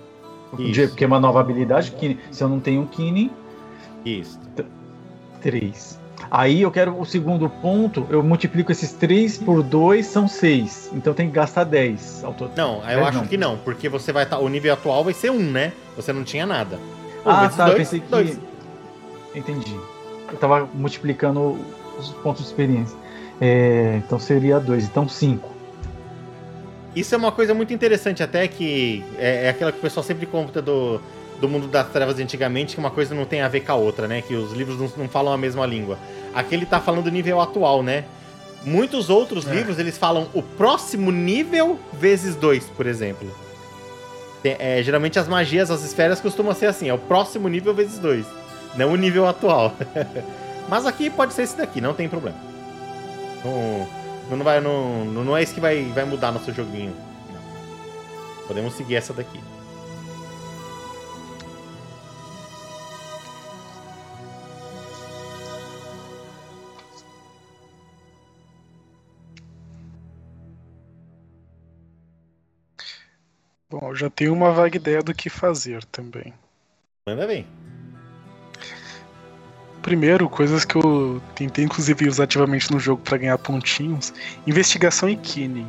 Isso. Porque é uma nova habilidade. Que, se eu não tenho Kine, Isso. 3. Aí eu quero o segundo ponto, eu multiplico esses 3 por 2, são 6. Então tem que gastar 10 ao total. Não, eu acho não. que não, porque você vai estar. o nível atual vai ser 1, né? Você não tinha nada. Ah, vezes tá, eu dois, pensei que. dois. Entendi. Eu tava multiplicando os pontos de experiência. É, então seria 2, então 5. Isso é uma coisa muito interessante, até que é, é aquela que o pessoal sempre conta do, do mundo das trevas de antigamente, que uma coisa não tem a ver com a outra, né? Que os livros não, não falam a mesma língua. Aqui ele tá falando do nível atual, né? Muitos outros É. livros eles falam o próximo nível vezes dois, por exemplo. É, geralmente as magias, as esferas costumam ser assim, é o próximo nível vezes dois, não o nível atual. <laughs> Mas aqui pode ser esse daqui, não tem problema. Não, não, vai, não, não é isso que vai, vai mudar nosso joguinho. Não. Podemos seguir essa daqui. Bom, já tenho uma vaga ideia do que fazer também. Manda bem. Primeiro, coisas que eu tentei inclusive usar ativamente no jogo para ganhar pontinhos: investigação e killing.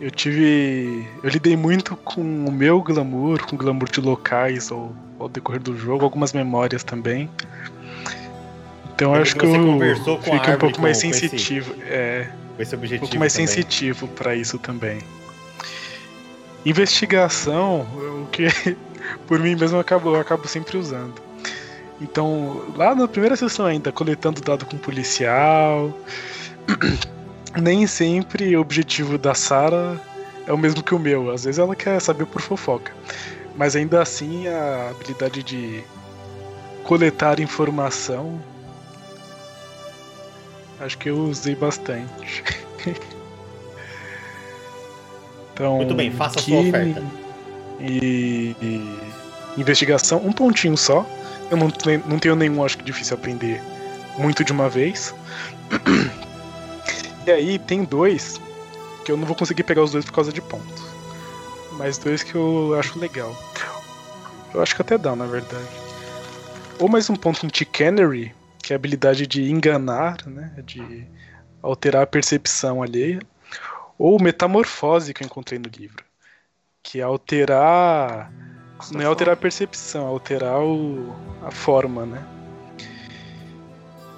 Eu tive. Eu lidei muito com o meu glamour, com o glamour de locais ao, ao decorrer do jogo, algumas memórias também. Então eu acho que, eu com fiquei um pouco árvore mais com- com esse- sensitivo. É, Com esse um pouco mais também. sensitivo pra isso também. Investigação, o que <laughs> por mim mesmo eu acabo, eu acabo sempre usando. Então, lá na primeira sessão ainda, coletando dado com policial. <clears throat> Nem sempre o objetivo da Sarah é o mesmo que o meu. Às vezes ela quer saber por fofoca. Mas ainda assim a habilidade de coletar informação acho que eu usei bastante. <laughs> então, Muito bem, faça a sua oferta. E, e investigação, um pontinho só. Eu não, não tenho nenhum, acho que difícil aprender muito de uma vez. <clears throat> E aí tem dois que eu não vou conseguir pegar os dois por causa de ponto. Mas dois que eu acho legal. Eu acho que até dá, na verdade. Ou mais um ponto em Chicanery, que é a habilidade de enganar, né? De alterar a percepção alheia. Ou metamorfose que eu encontrei no livro. Que é alterar. Não é alterar a percepção, é alterar o, a forma, né?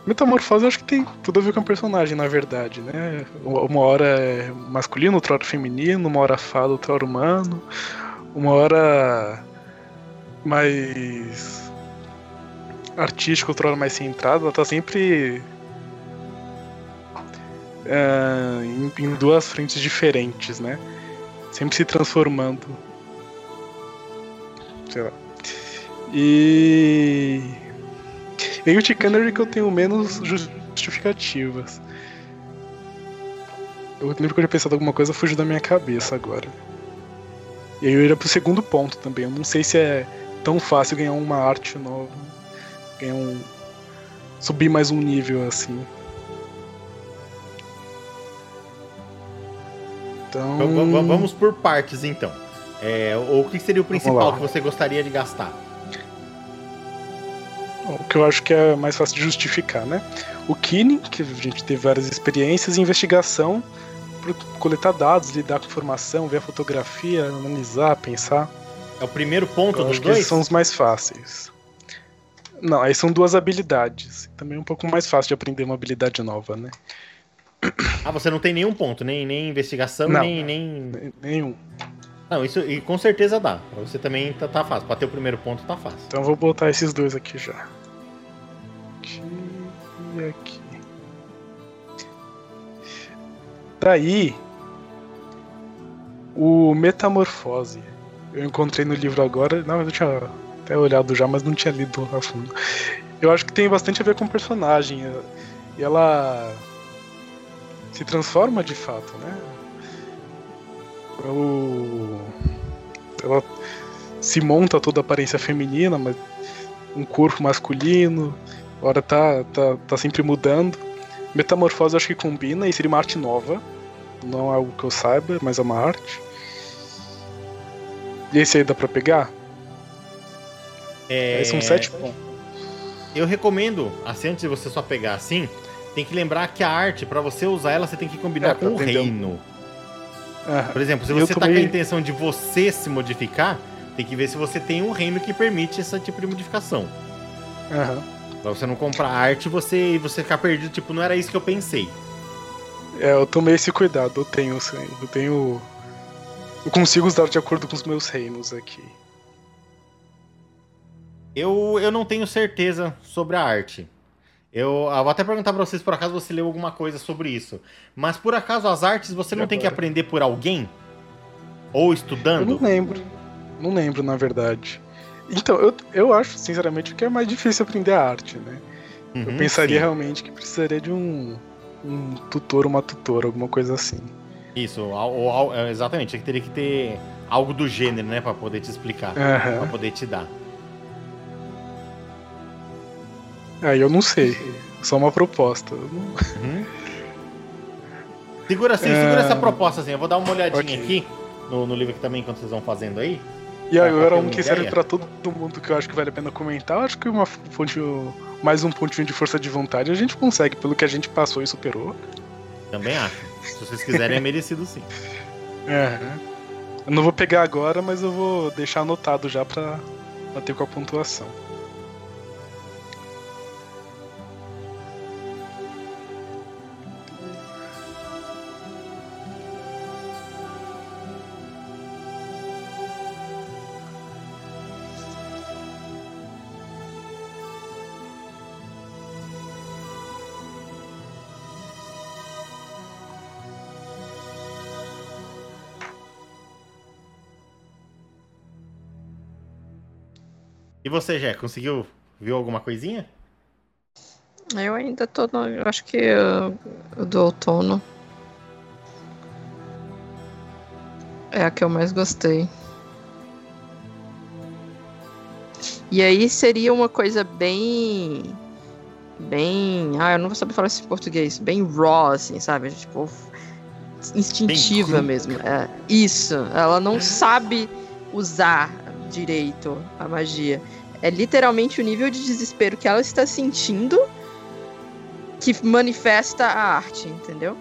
Metamorfose eu acho que tem tudo a ver com o personagem, na verdade, né? Uma hora é masculino, outra hora feminino, uma hora fada, outra hora humano, uma hora mais artística, outra hora mais centrada, ela tá sempre é, em, em duas frentes diferentes, né? Sempre se transformando. Sei lá. E. E o Chicanery que eu tenho menos justificativas. Eu lembro que eu tinha pensado alguma coisa, fugiu da minha cabeça agora. E aí eu ia pro segundo ponto também. Eu não sei se é tão fácil ganhar uma arte nova. Ganhar um. subir mais um nível assim. Então. Vamos por partes então. É, o que seria o principal que você gostaria de gastar? O que eu acho que é mais fácil de justificar, né? O Kine, que a gente teve várias experiências, investigação, coletar dados, lidar com informação, ver a fotografia, analisar, pensar. É o primeiro ponto Eu dos acho que esses dois? são os mais fáceis. Não, aí são duas habilidades. Também é um pouco mais fácil de aprender uma habilidade nova, né? Ah, você não tem nenhum ponto, nem, nem investigação, Não. nem, nem. Ne- Nenhum. Não, isso e com certeza dá. Pra você também tá, tá fácil. Pra ter o primeiro ponto tá fácil. Então vou botar esses dois aqui já. Aqui e aqui. Daí, o Metamorfose. Eu encontrei no livro agora. Não, eu tinha até olhado já, mas não tinha lido a fundo. Eu acho que tem bastante a ver com o personagem. E ela se transforma de fato, né? O... Ela se monta toda a aparência feminina, mas um corpo masculino, agora tá, tá, tá sempre mudando. Metamorfose acho que combina e seria uma arte nova. Não é algo que eu saiba, mas é uma arte. E esse aí dá pra pegar? É, Aí são sete pontos. Eu recomendo, assim, antes de você só pegar assim, tem que lembrar que a arte, pra você usar ela, você tem que combinar É, com o aprender um- Por exemplo, se você tá com a intenção de você se modificar, tem que ver se você tem um reino que permite esse tipo de modificação. aham. Pra você não comprar arte e você, e você ficar perdido, tipo, não era isso que eu pensei. É, eu tomei esse cuidado, eu tenho, sim, eu tenho. Eu consigo usar de acordo com os meus reinos aqui. Eu, eu não tenho certeza sobre a arte. Eu, eu vou até perguntar pra vocês por acaso você leu alguma coisa sobre isso. Mas por acaso as artes você não tem que aprender por alguém? Ou Eu estudando? não lembro. Não lembro, na verdade. Então, eu, eu acho, sinceramente, que é mais difícil aprender a arte, né? eu Uhum, pensaria sim. realmente que precisaria de um, um tutor, uma tutora, alguma coisa assim. Isso, ou al- é, exatamente. Teria que ter algo do gênero, né? Pra poder te explicar. Pra Aham. poder te dar. Aí eu não sei. Só uma proposta. Uhum. Segura assim, É. segura essa proposta assim. Eu vou dar uma olhadinha Ok. aqui no, no livro aqui também, enquanto vocês vão fazendo aí. E Pra- agora pra ter um que serve pra todo mundo que eu acho que vale a pena comentar. Eu acho que uma fonte, mais um pontinho de força de vontade a gente consegue, pelo que a gente passou e superou. Também acho. Se vocês quiserem, é merecido sim. É. Eu não vou pegar agora, mas eu vou deixar anotado já pra bater com a pontuação. E você, Jé, conseguiu viu alguma coisinha? Eu ainda tô no. Eu acho que o do outono. É a que eu mais gostei. E aí seria uma coisa bem. Bem. Ah, eu não vou saber falar isso em português. Bem raw, assim, sabe? Tipo. Instintiva mesmo. É, isso. Ela não sabe usar direito a magia. É literalmente o nível de desespero que ela está sentindo que manifesta a arte, entendeu?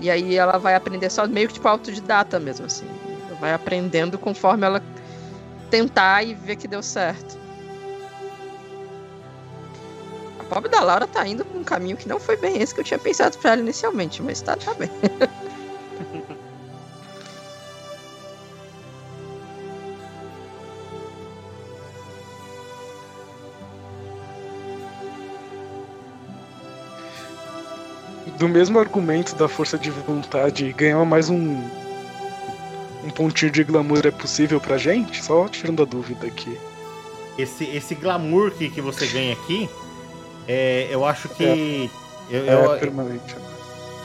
E aí ela vai aprender só meio que tipo autodidata mesmo, assim. Vai aprendendo conforme ela tentar e ver que deu certo. A pobre da Laura tá indo por um caminho que não foi bem esse que eu tinha pensado pra ela inicialmente, mas tá, tá bem. <laughs> do mesmo argumento da força de vontade, ganhar mais um um pontinho de glamour é possível pra gente? Só tirando a dúvida aqui. Esse, esse glamour que, que você ganha aqui, é, eu acho que. É, eu, é eu, permanente.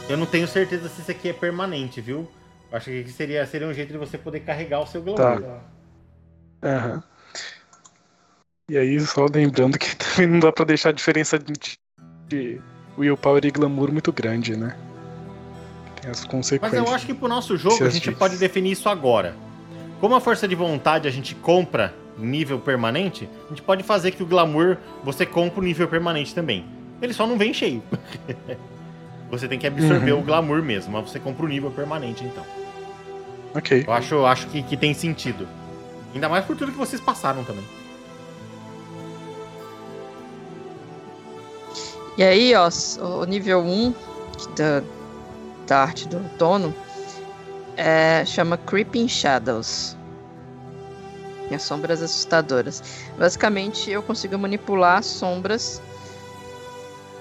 eu não tenho certeza se isso aqui é permanente, viu? Eu acho que seria, seria um jeito de você poder carregar o seu glamour. Tá. Aham. E aí, só lembrando que <laughs> também não dá pra deixar a diferença de willpower e glamour muito grande, né? Tem as Mas consequências. eu acho que pro nosso jogo a gente dias. pode definir isso agora. Como a força de vontade a gente compra nível permanente, a gente pode fazer que o glamour você compra o nível permanente também. Ele só não vem cheio. <laughs> você tem que absorver Uhum. o glamour mesmo, mas você compra o nível permanente então. Ok. Eu acho, acho que, que tem sentido. Ainda mais por tudo que vocês passaram também. E aí, ó, o nível 1 da, da arte do outono é, chama Creeping Shadows. As sombras assustadoras. Basicamente, eu consigo manipular as sombras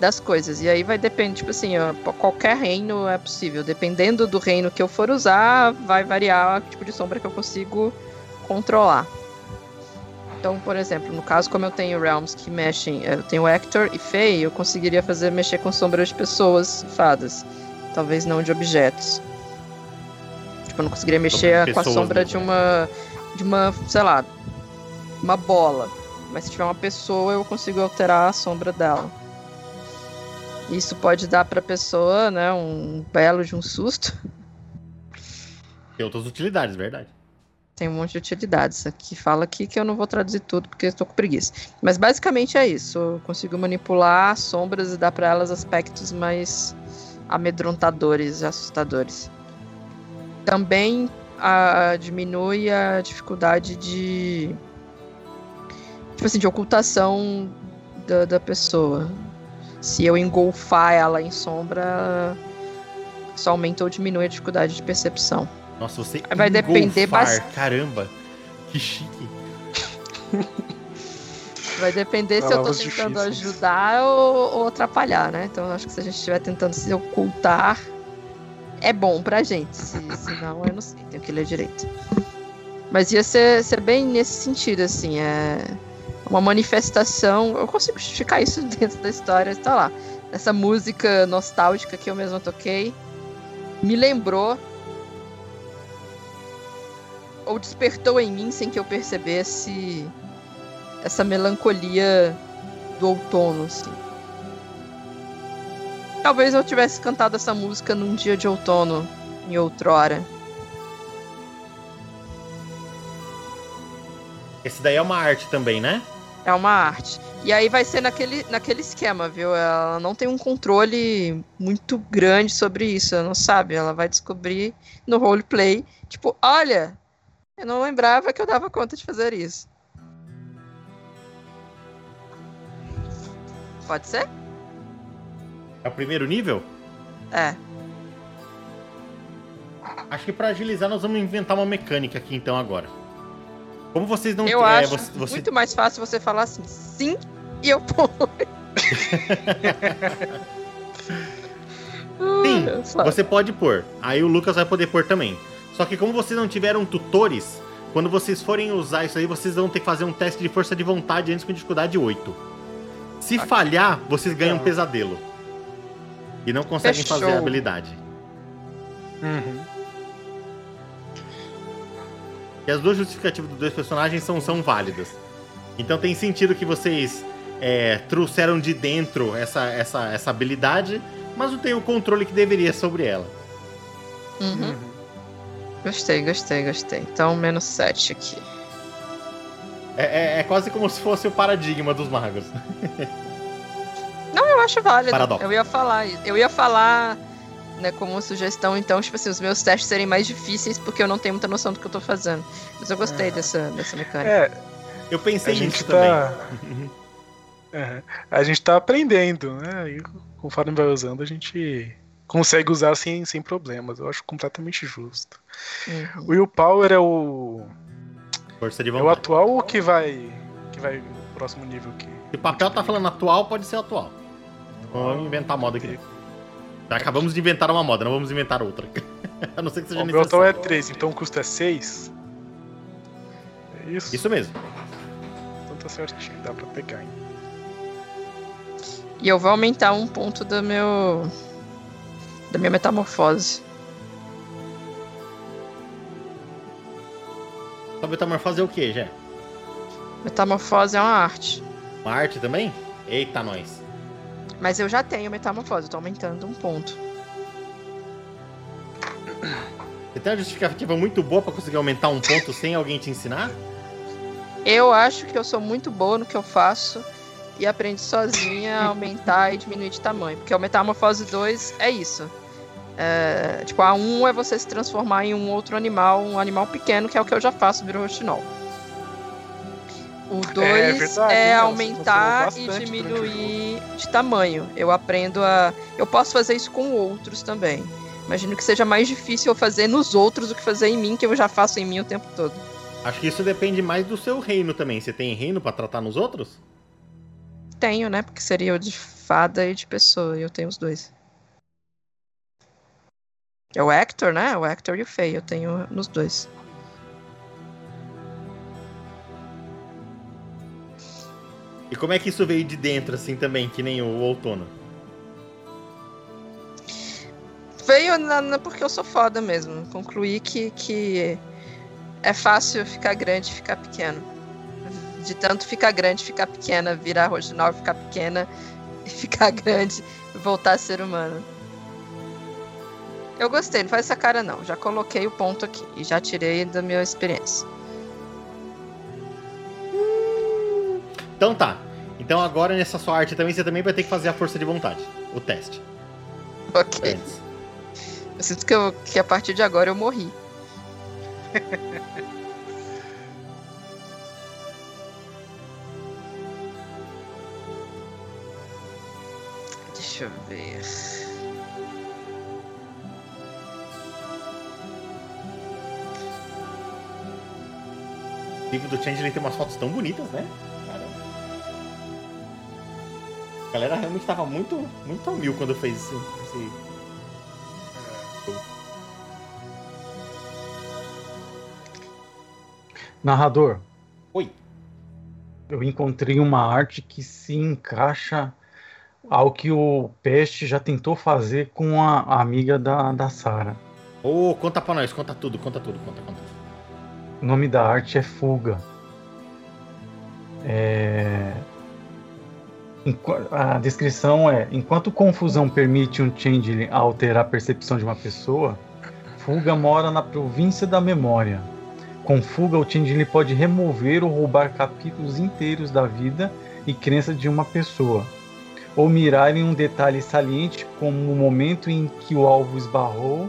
das coisas. E aí vai depender, tipo assim, qualquer reino é possível. Dependendo do reino que eu for usar, vai variar o tipo de sombra que eu consigo controlar. Então, por exemplo, no caso, como eu tenho realms que mexem, eu tenho Hector e Fey, eu conseguiria fazer mexer com sombras de pessoas, fadas. Talvez não de objetos. Tipo, eu não conseguiria mexer com a pessoas sombra mesmo, de uma. de uma, sei lá, uma bola. Mas se tiver uma pessoa, eu consigo alterar a sombra dela. Isso pode dar pra pessoa, né, um belo de um susto. Tem outras utilidades, verdade. Tem um monte de utilidades. Aqui fala aqui que eu não vou traduzir tudo porque tô com preguiça. Mas basicamente é isso. Eu consigo manipular sombras e dar para elas aspectos mais amedrontadores, assustadores. Também a- diminui a dificuldade de tipo assim, de ocultação da, da pessoa. Se eu engolfar ela em sombra, isso aumenta ou diminui a dificuldade de percepção. Nossa, você Vai depender engolfar, bas- Caramba, que chique. Vai depender se eu tô tentando difíceis. ajudar ou, ou atrapalhar, né? Então eu acho que se a gente estiver tentando se ocultar, é bom pra gente. Se, se não, eu não sei, tenho que ler direito. Mas ia ser, ser bem nesse sentido, assim, é uma manifestação. Eu consigo justificar isso <laughs> dentro da história, tá lá. Essa música nostálgica que eu mesma toquei me lembrou ou despertou em mim sem que eu percebesse essa melancolia do outono, assim. Talvez eu tivesse cantado essa música num dia de outono, em outrora. Esse daí é uma arte também, né? É uma arte. E aí vai ser naquele, naquele esquema, viu? Ela não tem um controle muito grande sobre isso, ela não sabe. Ela vai descobrir no roleplay, tipo, olha, eu não lembrava que eu dava conta de fazer isso. Pode ser? É o primeiro nível? É. Acho que pra agilizar nós vamos inventar uma mecânica aqui então agora. Como vocês não Eu é, acho você- você- muito mais fácil você falar assim, sim, e eu ponho. <laughs> Sim. <laughs> Você pode pôr. Aí o Lucas vai poder pôr também. Só que como vocês não tiveram tutores, quando vocês forem usar isso aí, vocês vão ter que fazer um teste de força de vontade antes com dificuldade 8. Se falhar, vocês ganham um pesadelo. E não conseguem Fechou. fazer a habilidade. Uhum. E as duas justificativas dos dois personagens são, são válidas. Então tem sentido que vocês é, trouxeram de dentro essa, essa, essa habilidade, mas não tem o controle que deveria sobre ela. Uhum. Uhum. Gostei, gostei, gostei. Então, menos 7 aqui. É, é- é quase como se fosse o paradigma dos magos. <laughs> Eu acho válido. Paradoxo. Eu ia falar isso. Eu ia falar, né, como sugestão, então, tipo assim, os meus testes serem mais difíceis porque eu não tenho muita noção do que eu tô fazendo. Mas eu gostei É. dessa, dessa mecânica. É, Eu pensei nisso também. tá. <laughs> É, a gente tá aprendendo, né? E conforme vai usando, a gente consegue usar sem, sem problemas. Eu acho completamente justo. Uhum. O Willpower é o. Força de É o atual ou que vai. que vai pro próximo nível aqui? Se o papel tá falando atual, pode ser atual. Vamos inventar moda aqui. Já acabamos de inventar uma moda, não vamos inventar outra. <laughs> A não ser que seja O meu atual é necessário. 3, então o custo é 6. É isso? Isso mesmo. Então tá certinho, dá pra pegar, hein? E eu vou aumentar um ponto do meu. Da minha metamorfose. Só metamorfose é o quê, Jé? Metamorfose é uma arte. Uma arte também? Eita, nós. Mas eu já tenho metamorfose, eu tô aumentando um ponto. Você tem uma justificativa muito boa pra conseguir aumentar um ponto sem alguém te ensinar? Eu acho que eu sou muito boa no que eu faço e aprendi sozinha a aumentar e diminuir de tamanho. Porque o Metamorfose 2 é isso. É, tipo, a 1 é você se transformar em um outro animal, um animal pequeno, que é o que eu já faço, virou Rochinol. O 2 é, né? Você aumentar e diminuir de tamanho. Eu aprendo a. Eu posso fazer isso com outros também. Imagino que seja mais difícil eu fazer nos outros do que fazer em mim, que eu já faço em mim o tempo todo. Acho que isso depende mais do seu reino também. Você tem reino pra tratar nos outros? Tenho, né? Porque seria o de fada e de pessoa, e eu tenho os dois. É o Hector, né? O Hector e o Fei, eu tenho nos dois. E como é que isso veio de dentro, assim, também, que nem o outono? Veio na, na- porque eu sou foda mesmo. Concluí que, que é fácil ficar grande e ficar pequeno. De tanto ficar grande, ficar pequena, virar original, ficar pequena <laughs> e ficar grande e voltar a ser humano. Eu gostei, não faz essa cara não. Já coloquei o ponto aqui e já tirei da minha experiência. Então tá. Então agora nessa sua arte também, você também vai ter que fazer a força de vontade. O teste. Ok. Antes. Eu sinto que, eu- que a partir de agora eu morri. <laughs> Deixa eu ver. O livro do Changeling tem umas fotos tão bonitas, né? Caramba. A galera realmente tava muito, muito mil quando fez esse, esse- Narrador, Oi. eu encontrei uma arte que se encaixa ao que o Peste já tentou fazer com a, a amiga da, da Sara. Ô, conta pra nós, conta tudo, conta tudo, conta, conta. O nome da arte é Fuga. É... A descrição é: enquanto confusão permite um changeling alterar a percepção de uma pessoa, Fuga mora na província da memória. Com fuga, o Changeling pode remover ou roubar capítulos inteiros da vida e crença de uma pessoa, ou mirar em um detalhe saliente, como o momento em que o alvo esbarrou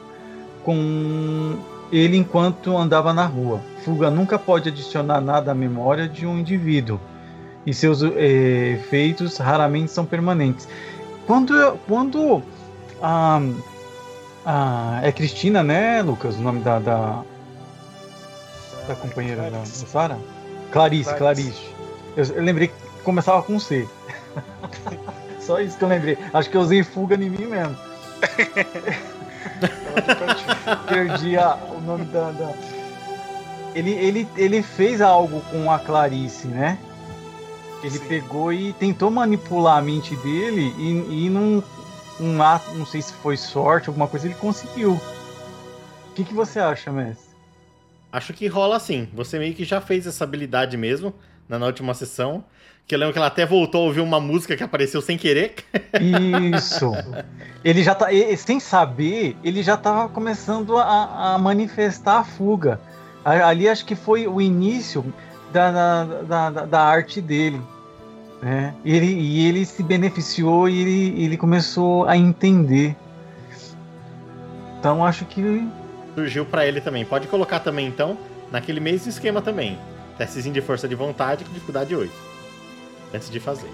com ele enquanto andava na rua. Fuga nunca pode adicionar nada à memória de um indivíduo e seus eh, efeitos raramente são permanentes. Quando, quando a, a, é Cristina, né, Lucas, o nome da, da, da companheira da Sara? Clarice, Clarice. Eu, eu lembrei que começava com C. <laughs> Só isso que eu lembrei. Acho que eu usei fuga em mim mesmo. <laughs> Perdi a, o nome da, da. Ele, ele, ele fez algo com a Clarice, né? Ele Sim. pegou e tentou manipular a mente dele e, e num um ato, não sei se foi sorte, alguma coisa, ele conseguiu. O que, que você acha, mestre? Acho que rola assim. Você meio que já fez essa habilidade mesmo na, na última sessão. Que eu lembro que ela até voltou a ouvir uma música que apareceu sem querer. Isso. ele já tá. Sem saber, ele já tava começando a, a manifestar a fuga. Ali acho que foi o início da, da, da, da arte dele. Né? E, ele, e ele se beneficiou e ele, ele começou a entender. Então acho que. Surgiu para ele também. Pode colocar também, então, naquele mesmo esquema também. Testezinho de força de vontade com dificuldade 8 antes de fazer.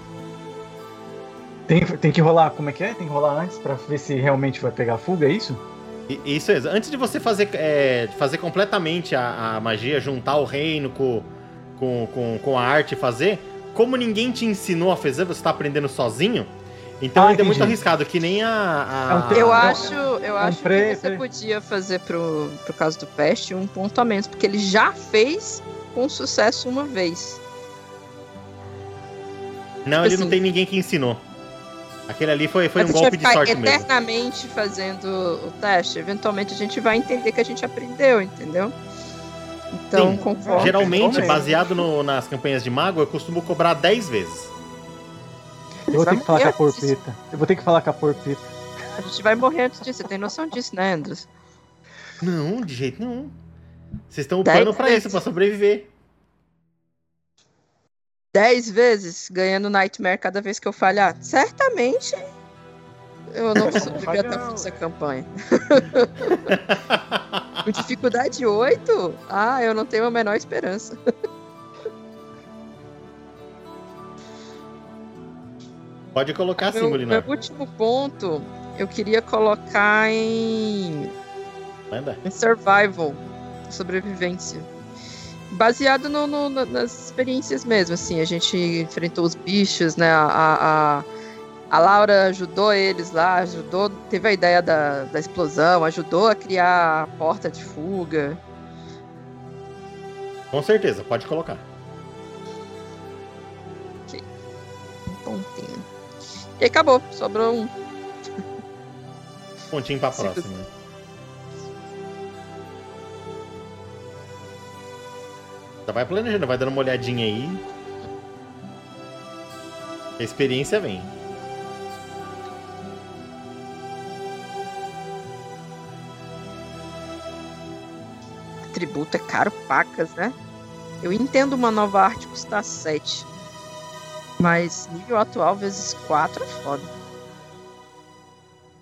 Tem, tem que rolar, como é que é? Tem que rolar antes para ver se realmente vai pegar fuga, é isso? Isso é, antes de você fazer, é, fazer completamente a, a, magia, juntar o reino com, com, com, com a arte e fazer, como ninguém te ensinou a fazer, você está aprendendo sozinho, então ah, ainda é muito arriscado, que nem a. a... É eu acho, eu acho que você podia fazer pro, pro caso do Peste um ponto a menos, porque ele já fez com sucesso uma vez. Não, tipo ele assim, não tem ninguém que ensinou. Aquele ali foi, foi um golpe de sorte eternamente mesmo. eternamente fazendo o teste. Eventualmente a gente vai entender que a gente aprendeu, entendeu? Então, Sim. conforme. Geralmente, baseado no, nas campanhas de mago, eu costumo cobrar 10 vezes. Eu vou ter que falar com a porpeta. Eu vou ter que falar com a porpeta. A gente vai morrer antes disso. Você tem noção disso, né, Andros? Não, de jeito nenhum. Vocês estão upando pra isso, pra sobreviver. 10 vezes ganhando Nightmare cada vez que eu falhar, certamente eu não devia estar fazendo essa campanha. <laughs> Com dificuldade 8? Ah, eu não tenho a menor esperança. Pode colocar assim, Molinar. Meu último ponto, eu queria colocar em. Manda. Em survival, sobrevivência baseado no, no, nas experiências mesmo, assim, a gente enfrentou os bichos, né, a, a, a Laura ajudou eles lá, ajudou, teve a ideia da, da explosão, ajudou a criar a porta de fuga. Com certeza, pode colocar. Ok. Um pontinho. E acabou, sobrou um. Pontinho pra próxima. Já vai planejando, vai dando uma olhadinha aí. A experiência vem. Tributo é caro pacas, né? Eu entendo uma nova arte custar 7. Mas nível atual vezes 4 é foda.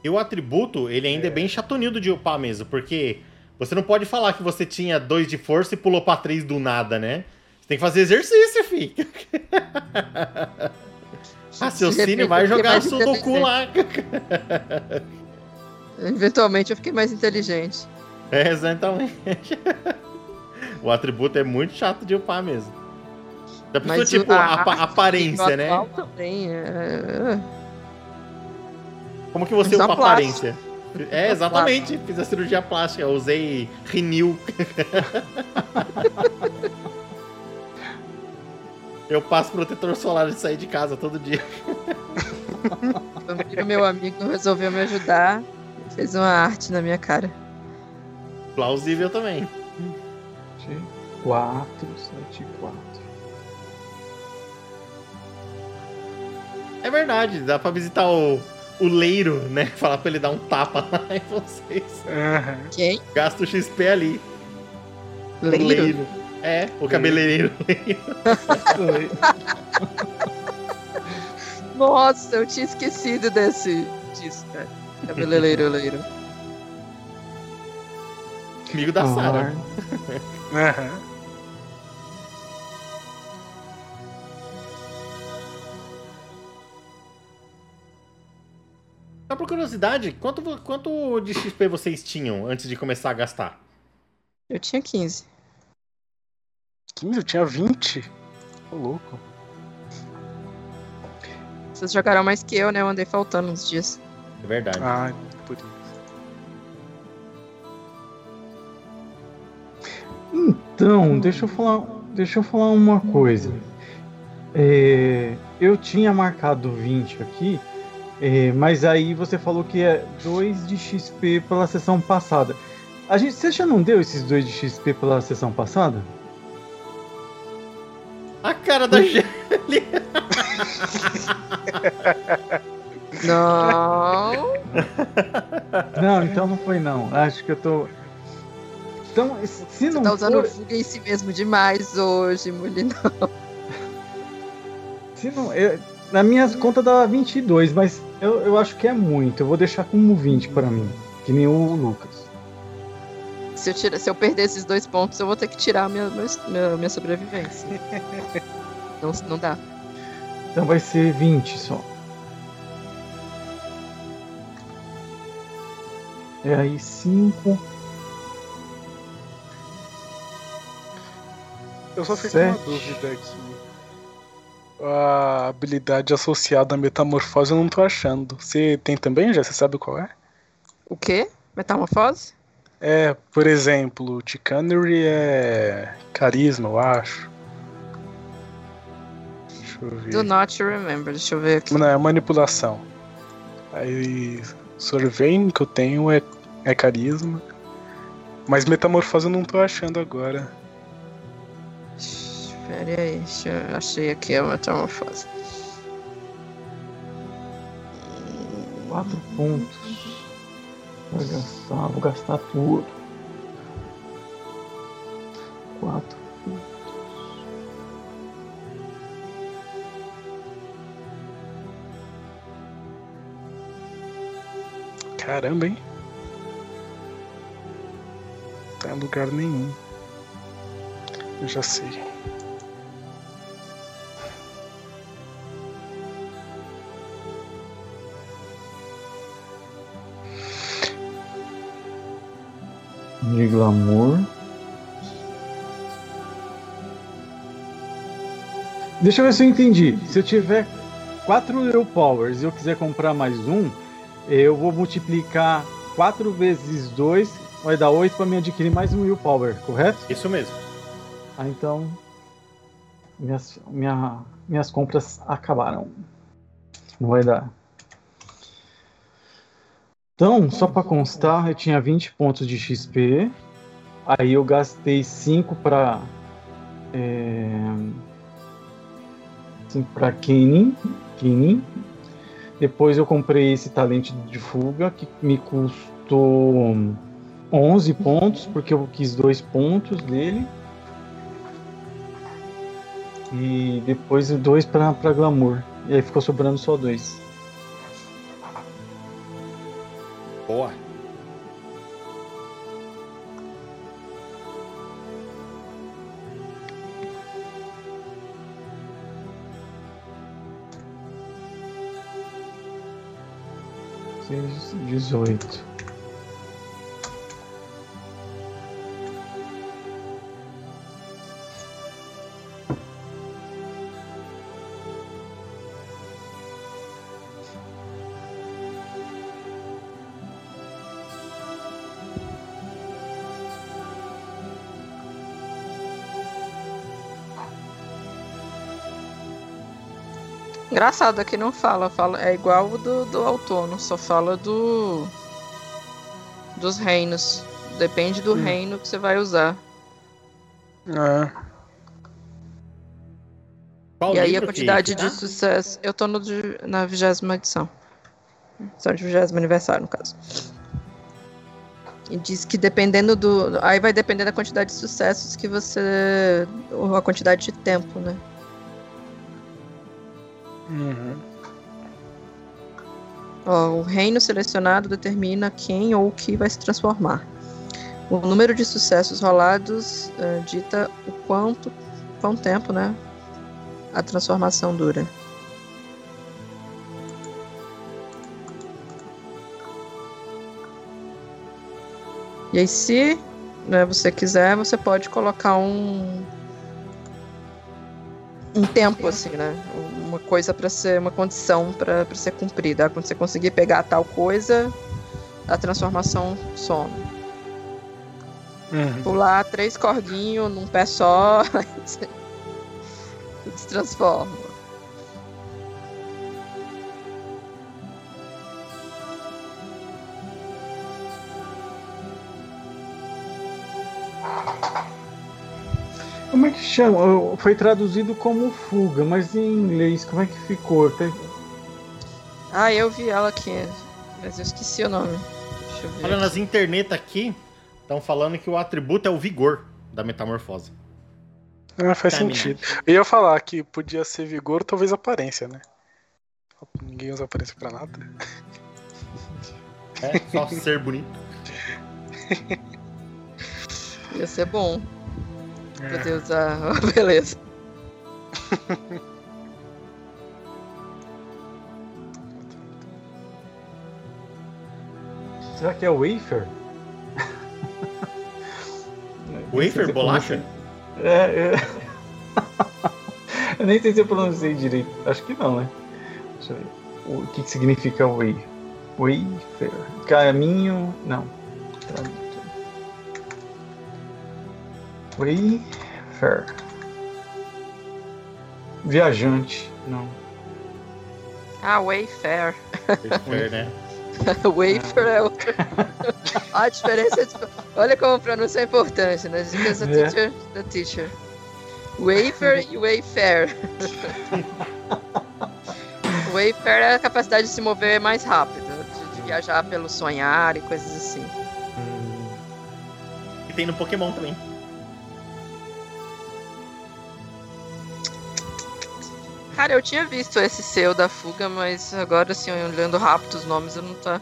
E o atributo, ele ainda é, é bem chatonildo de upar mesmo, porque você não pode falar que você tinha dois de força e pulou pra três do nada, né? Você tem que fazer exercício, filho. <laughs> Raciocínio, vai jogar Sudoku lá. Eventualmente eu fiquei mais inteligente. É, exatamente. o atributo é muito chato de upar mesmo. Da pessoa, tipo, a, a, aparência, né? Também é, é... Como que você upa a aparência? É, exatamente. Fiz a cirurgia plástica. usei Rinil. Eu passo protetor solar de sair de casa todo dia. meu amigo resolveu me ajudar. Fez uma arte na minha cara. Plausível também. 4, 7, 4. É verdade, dá pra visitar o o leiro, né? <laughs> Falar pra ele dar um tapa lá em vocês. Uhum. Quem? Gasta o XP ali. Leiro? É, o cabeleireiro leiro. <laughs> Nossa, eu tinha esquecido desse disso, cara. Cabeleireiro leiro. Amigo da Sarah. Aham. <laughs> Só por curiosidade, quanto, quanto de XP vocês tinham antes de começar a gastar? Eu tinha 15. 15, eu tinha 20. Ô, louco. Vocês jogaram mais que eu, né? Eu andei faltando uns dias. É verdade. Ah, por isso. Então, deixa eu falar, deixa eu falar uma coisa. É, eu tinha marcado 20 aqui, é, mas aí você falou que é 2 de XP pela sessão passada. A gente, você já não deu esses 2 de XP pela sessão passada? A cara da Shelly. Não. Não, então não foi não. Acho que eu tô. Então, se Você não tá usando for, fuga em si mesmo demais hoje, Molina. se não, eu, na minha conta dava 22, mas eu, eu acho que é muito. Eu vou deixar como 20 para mim, que nem o Lucas. Se eu, tira, se eu perder esses dois pontos, eu vou ter que tirar minha, minha, minha sobrevivência. <laughs> não, não dá. Então vai ser 20 só. É aí 5. Eu só fiquei com uma dúvida aqui. A habilidade associada à metamorfose eu não tô achando. Você tem também, já? Você sabe qual é? O quê? Metamorfose? É, por exemplo, Chicanery é carisma, eu acho. Deixa eu ver. Do not remember. Deixa eu ver aqui. Não, é manipulação. Aí, Surveying que eu tenho é, é carisma. Mas metamorfose eu não tô achando agora. Pera aí, deixa eu... achei aqui a metamorfose. 4 pontos. Vou gastar, vou gastar tudo. 4 Caramba, hein? Tá em lugar nenhum. Eu já sei. De glamour. Deixa eu ver se eu entendi. Se eu tiver 4 Will Powers e eu quiser comprar mais um, eu vou multiplicar 4 vezes 2, vai dar 8 para me adquirir mais um Will Power, correto? Isso mesmo. Ah, então. Minhas, minha, minhas compras acabaram. Não vai dar. Então, só para constar, eu tinha 20 pontos de XP. Aí eu gastei 5 para. É, 5 para Kenny. Depois eu comprei esse talento de fuga, que me custou 11 pontos, porque eu quis 2 pontos dele. E depois 2 para glamour. E aí ficou sobrando só 2. Jacó. Seis, dezoito. Engraçado, aqui não fala, fala é igual o do, do outono, só fala do dos reinos. Depende do Hum. reino que você vai usar. Ah, Qual e aí a quantidade que de sucesso. Eu tô no, na vigésima edição. Só de vigésimo aniversário, no caso. E diz que dependendo do. Aí vai depender da quantidade de sucessos que você. ou a quantidade de tempo, né? Uhum. Ó, o reino selecionado determina quem ou o que vai se transformar. O número de sucessos rolados eh, dita o quanto, quanto tempo, né? A transformação dura. E aí, se né, você quiser, você pode colocar um um tempo assim, né? Uma coisa para ser uma condição para ser cumprida. Quando você conseguir pegar tal coisa, a transformação some. Uhum. Pular três corguinhos num pé só <laughs> se transforma. Como é que chama? Foi traduzido como fuga, mas em inglês, como é que ficou? Tem- Ah, eu vi ela aqui, mas eu esqueci o nome. Deixa eu ver. Olha, nas internet aqui, estão falando que o atributo é o vigor da metamorfose. Ah, faz sentido. Eu ia falar que podia ser vigor ou talvez aparência, né? Ninguém usa aparência pra nada. É só ser bonito. Ia ser bom É. poder usar a beleza. Será que é wafer? Wafer, bolacha? É, é. <laughs> eu nem sei se eu pronunciei direito. Acho que não, né? Deixa eu ver. O que, que significa way? Wafer. Caminho. Não. Wafer. Viajante. Não. Ah, Wayfair. Wafer, né? <laughs> Wafer é outra. <laughs> a diferença é. tipo, Olha como a pronúncia é importante, né? Dicas da É. teacher, da teacher. Wafer e Wayfair. <laughs> Wayfair é a capacidade de se mover mais rápido, de, de viajar pelo sonhar e coisas assim. E tem no Pokémon também. Cara, eu tinha visto esse seu da fuga, mas agora, assim, olhando rápido os nomes, eu não tá.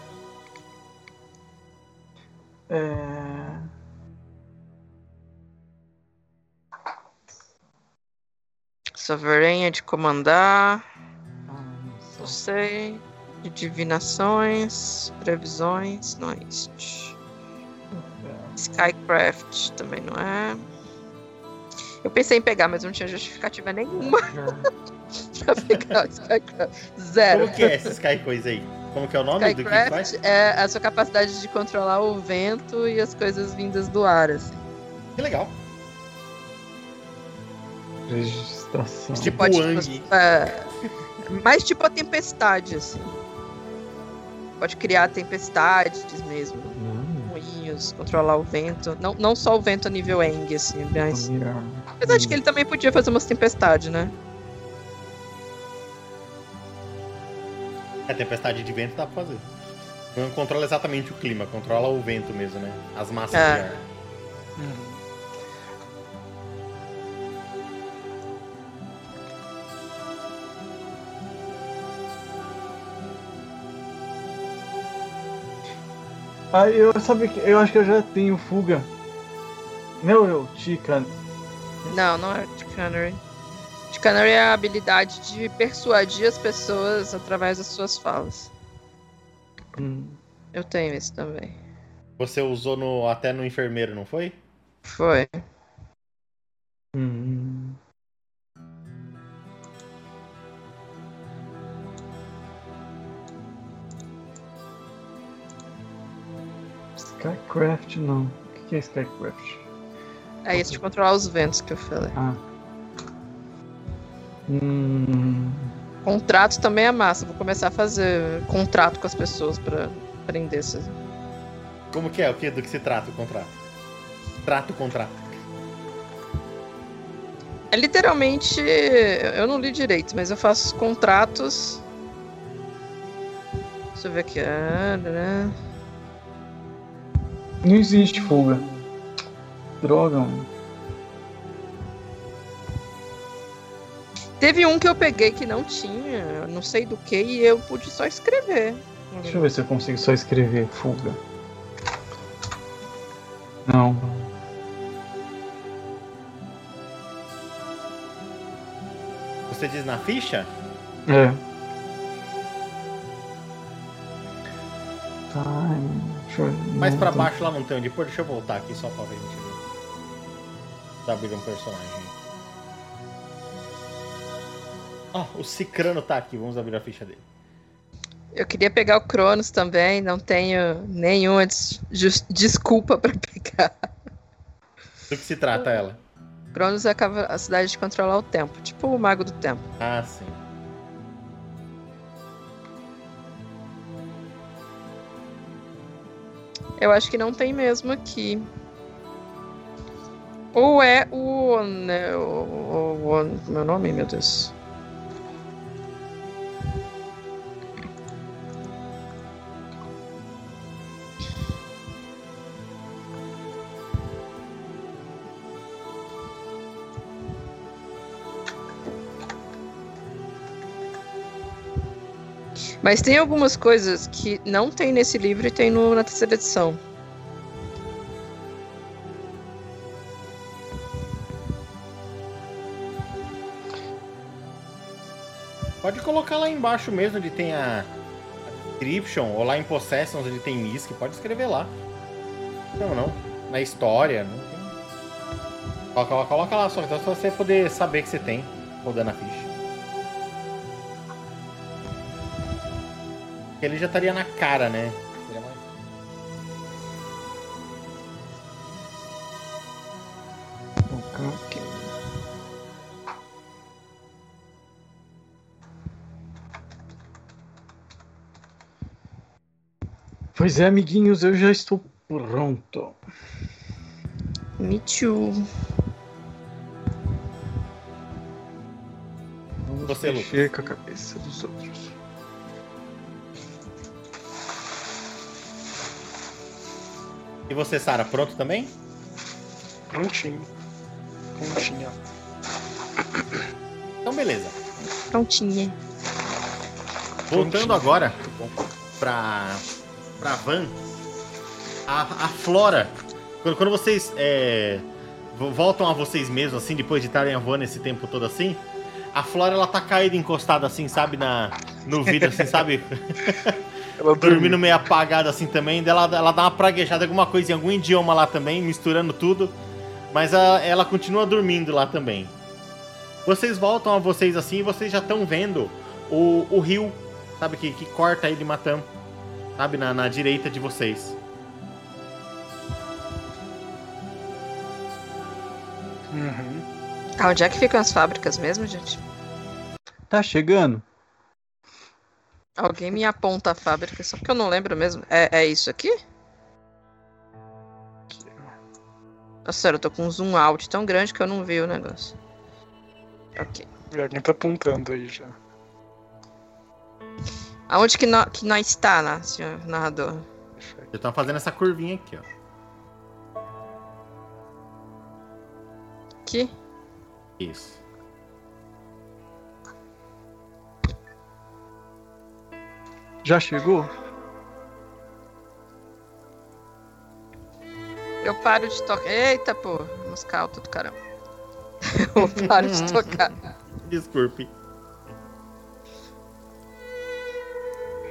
É... Sovereign é de comandar, ah, não sei. De divinações, previsões, não é isso. Skycraft também não é. Eu pensei em pegar, mas não tinha justificativa nenhuma <laughs> pra pegar o Skycraft. Zero. Como que é essa Sky coisa aí? Como que é o nome do que faz? Skycraft é a sua capacidade de controlar o vento e as coisas vindas do ar, assim. Que legal. Registração. Tipo Pode, Wang. é, mais tipo a tempestade, assim. Pode criar tempestades mesmo, Hum, moinhos, controlar o vento. Não, não só o vento a nível Eng, assim, mas. Apesar de que ele também podia fazer umas tempestades, né? É, tempestade de vento dá pra fazer. Não controla exatamente o clima, controla o vento mesmo, né? As massas É. de ar. Uhum. Ah, eu sabe que eu acho que eu já tenho fuga. Meu, eu, Tica. Não, não é Chicanery. Chicanery é a habilidade de persuadir as pessoas através das suas falas. Hum, Eu tenho isso também. Você usou no, até no enfermeiro, não foi? Foi. hum. Skycraft não. O que que é Skycraft? É isso de controlar os ventos que eu falei. Ah. Hum. Contrato também é massa. Vou começar a fazer contrato com as pessoas pra prender essas. Como que é? O que, do que se trata o contrato? Trato o contrato. É literalmente. Eu não li direito, mas eu faço contratos. Deixa eu ver aqui. Ah, né? Não existe fuga. Droga, mano. Teve um que eu peguei que não tinha, não sei do que, e eu pude só escrever. Deixa eu ver se eu consigo só escrever fuga. Não. Você diz na ficha? É. Time. Deixa eu... Mais pra tem- baixo lá não tem onde pôr. Deixa eu voltar aqui só pra ver a gente ver. Tá abrindo um personagem. Ó, o Cicrano tá aqui. Vamos abrir a ficha dele. Eu queria pegar o Cronos também, não tenho nenhuma des- desculpa pra pegar. Do que se trata ela? Cronos é a cidade de controlar o tempo, tipo o Mago do Tempo. Ah, sim. Eu acho que não tem mesmo aqui. Ou é o. Né, o, o, o meu nome, meu Deus. Mas tem algumas coisas que não tem nesse livro e tem no- na terceira edição. Pode colocar lá embaixo mesmo, onde tem a description, ou lá em Possessions, onde tem Misk. Pode escrever lá. Não, não. Na história, não tem. Coloca, coloca lá só, então você poder saber que você tem, rodando a ficha. Porque ele já estaria na cara, né? Seria mais- Ok. Pois é, amiguinhos, eu já estou pronto. Me too. Vamos Você, mexer com a cabeça dos outros. E você, Sara, pronto também? Prontinho. Prontinha. Então, beleza. Prontinha. Voltando agora pra, pra van, a, a Flora, quando, quando vocês é, vo- voltam a vocês mesmos, assim, depois de estarem voando esse tempo todo assim, a Flora, ela tá caída, encostada assim, sabe, na, no vidro, assim, sabe, <laughs> Ela dormindo meio apagada assim também, dela ela dá uma praguejada, alguma coisa em algum idioma lá também, misturando tudo, mas a- ela continua dormindo lá também. Vocês voltam a vocês assim e vocês já estão vendo o, o rio, sabe, que, que corta aí de Matam, sabe, na, na direita de vocês. Uhum. Ah, onde é que ficam as fábricas mesmo, gente? Tá chegando? Alguém me aponta a fábrica, só porque eu não lembro mesmo. É, é isso aqui? Nossa, sério, eu tô com um zoom out tão grande que eu não vi o negócio. Ok. E alguém tá apontando aí já. Aonde que, nó- que nós está, né, senhor narrador? Eu- estão fazendo essa curvinha aqui, ó. Aqui? Isso. Já chegou? Eu paro de tocar. Eita, pô. Música alta do caramba. <laughs> Eu paro de tocar. Desculpe.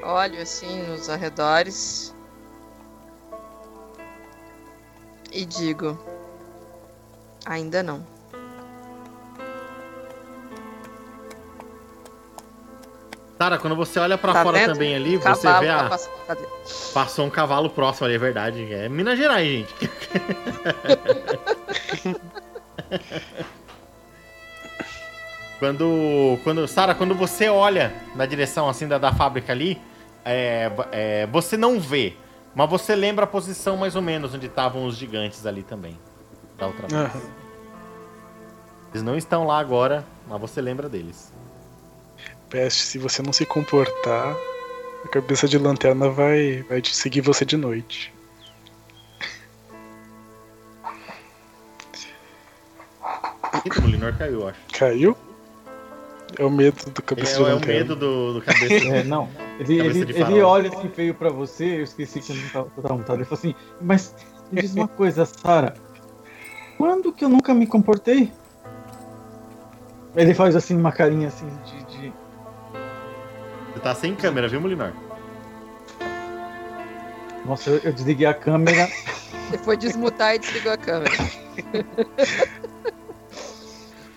Olho assim nos arredores. E digo: Ainda não. Sara, quando você olha pra Tá fora vendo? também ali, você Cavalo vê tá a, passando. Cadê? Passou um cavalo próximo ali, é verdade. É Minas Gerais, gente. <laughs> quando, quando, Sara, quando você olha na direção assim da, da fábrica ali, é, é, você não vê, mas você lembra a posição mais ou menos onde estavam os gigantes ali também. Da outra vez. Eles não estão lá agora, mas você lembra deles peste, se você não se comportar, a cabeça de lanterna vai, vai seguir você de noite. O Linor caiu, acho. Caiu? É o medo do cabeça é, de lanterna. É o medo do, do cabeça. <laughs> é, não. Ele, ele, ele, olha assim feio pra você, eu esqueci que eu não tava. Ele falou assim, mas me diz uma coisa, Sara. Quando que eu nunca me comportei? Ele faz assim uma carinha assim de você tá sem câmera, viu, Molinor? Nossa, eu, eu desliguei a câmera. Ele foi desmutar e desligou a câmera.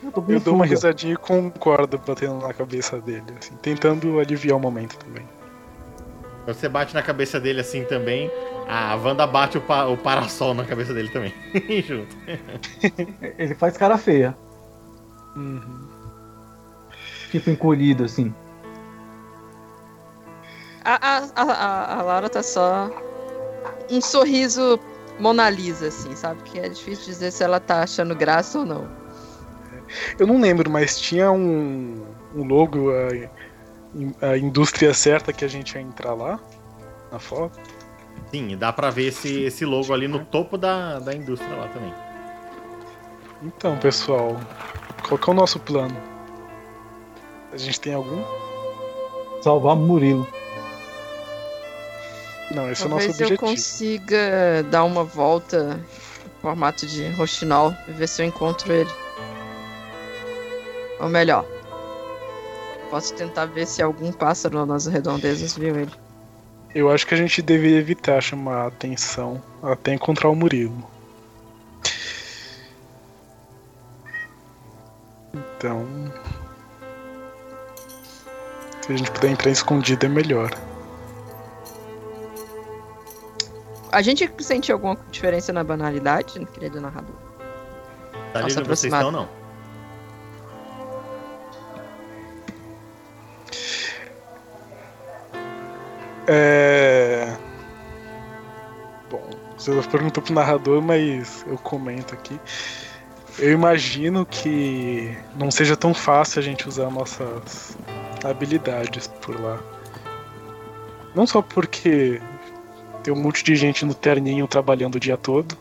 Eu, Eu dou uma risadinha e concordo batendo na cabeça dele, assim, tentando aliviar o momento também. Você bate na cabeça dele assim também. A Wanda bate o, pa- o parasol na cabeça dele também. <laughs> Junto. Ele faz cara feia, Uhum. tipo encolhido assim. A, a, a, a- Laura tá só um sorriso Mona Lisa, assim, sabe? Que é difícil dizer se ela tá achando graça ou não. Eu não lembro, mas tinha um, um logo, a, a indústria certa que a gente ia entrar lá, na foto. Sim, e dá pra ver esse, esse logo ali no topo da, da indústria lá também. Então, pessoal, qual que é o nosso plano? A gente tem algum? Salvar Murilo. Não, esse é o nosso Talvez eu objetivo. consiga dar uma volta no formato de roxinol e ver se eu encontro ele. Ou melhor, posso tentar ver se algum pássaro nas redondezas viu ele. Eu acho que a gente deveria evitar chamar a atenção até encontrar o Murilo. Então. Se a gente puder entrar escondido é melhor. A gente sente alguma diferença na banalidade, querido narrador? Tá Nossa, onde vocês estão, não. É. Bom, você perguntou pro narrador, mas eu comento aqui. Eu imagino que não seja tão fácil a gente usar nossas habilidades por lá. Não só porque tem um monte de gente no terninho trabalhando o dia todo,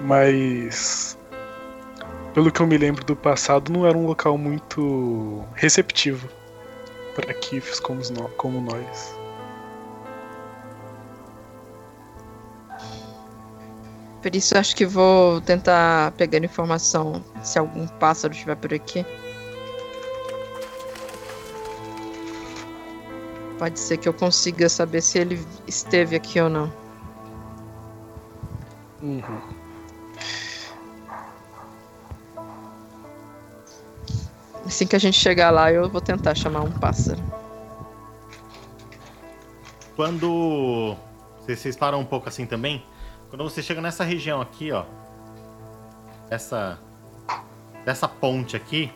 mas pelo que eu me lembro do passado, não era um local muito receptivo para Kifs como, como nós. Por isso acho que vou tentar pegar informação se algum pássaro estiver por aqui. Pode ser que eu consiga saber se ele esteve aqui ou não. Uhum. Assim que a gente chegar lá, eu vou tentar chamar um pássaro. Quando vocês, param um pouco assim também, quando você chega nessa região aqui, ó, essa dessa ponte aqui,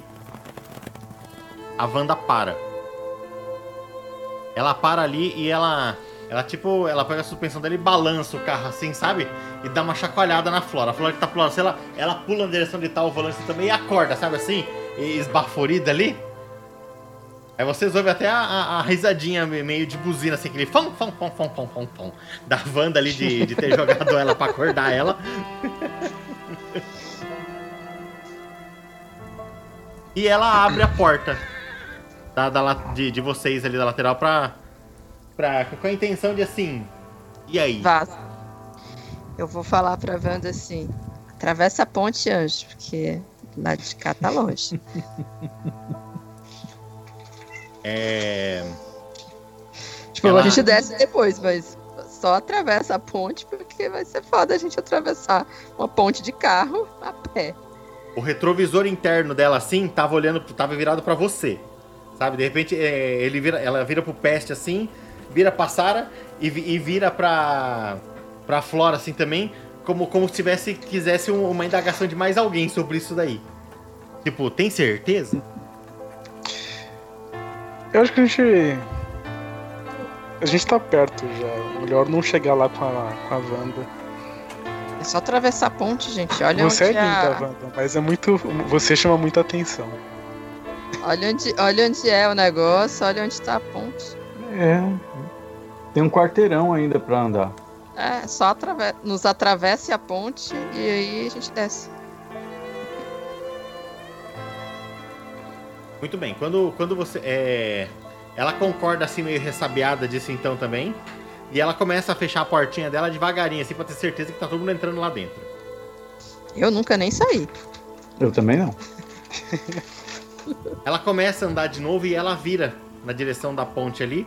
a Wanda para. Ela para ali e ela ela tipo, ela pega a suspensão dela e balança o carro assim, sabe? E dá uma chacoalhada na Flora. A Flora que tá pulando, sei lá, ela pula na direção de tal volante também e acorda, sabe assim? E esbaforida ali. Aí vocês ouvem até a, a- a risadinha me- meio de buzina, assim, aquele fão, fão, fão, fão, fão, fão, fão, da Wanda ali de, de ter <laughs> jogado ela pra acordar ela. <laughs> E ela abre a porta da, da de, de vocês ali da lateral pra, pra. com a intenção de assim. E aí? Vaza. Eu vou falar pra Wanda assim: atravessa a ponte, anjo, porque lá de cá tá longe. <laughs> É. Tipo, Ela- a gente desce depois, mas só atravessa a ponte porque vai ser foda a gente atravessar uma ponte de carro a pé. O retrovisor interno dela, assim, tava olhando, tava virado pra você. Sabe? De repente, é, ele vira, ela vira pro peste assim, vira pra Sara e, e vira pra, pra Flora, assim, também, como, como se tivesse, quisesse um- uma indagação de mais alguém sobre isso daí. Tipo, tem certeza? Eu acho que a gente. A gente tá perto já. Melhor não chegar lá com a, com a Wanda. É só atravessar a ponte, gente. Olha Você é linda, a... Wanda, mas é muito. Você chama muita atenção. Olha, onde, olha onde é o negócio, olha onde tá a ponte. É. Tem um quarteirão ainda pra andar. É, só atrave... nos atravesse a ponte e aí a gente desce. Muito bem. Quando, quando você. É... Ela concorda assim, meio ressabiada disso então também. E ela começa a fechar a portinha dela devagarinho, assim, pra ter certeza que tá todo mundo entrando lá dentro. Eu nunca nem saí. Eu também não. <laughs> Ela começa a andar de novo e ela vira na direção da ponte ali.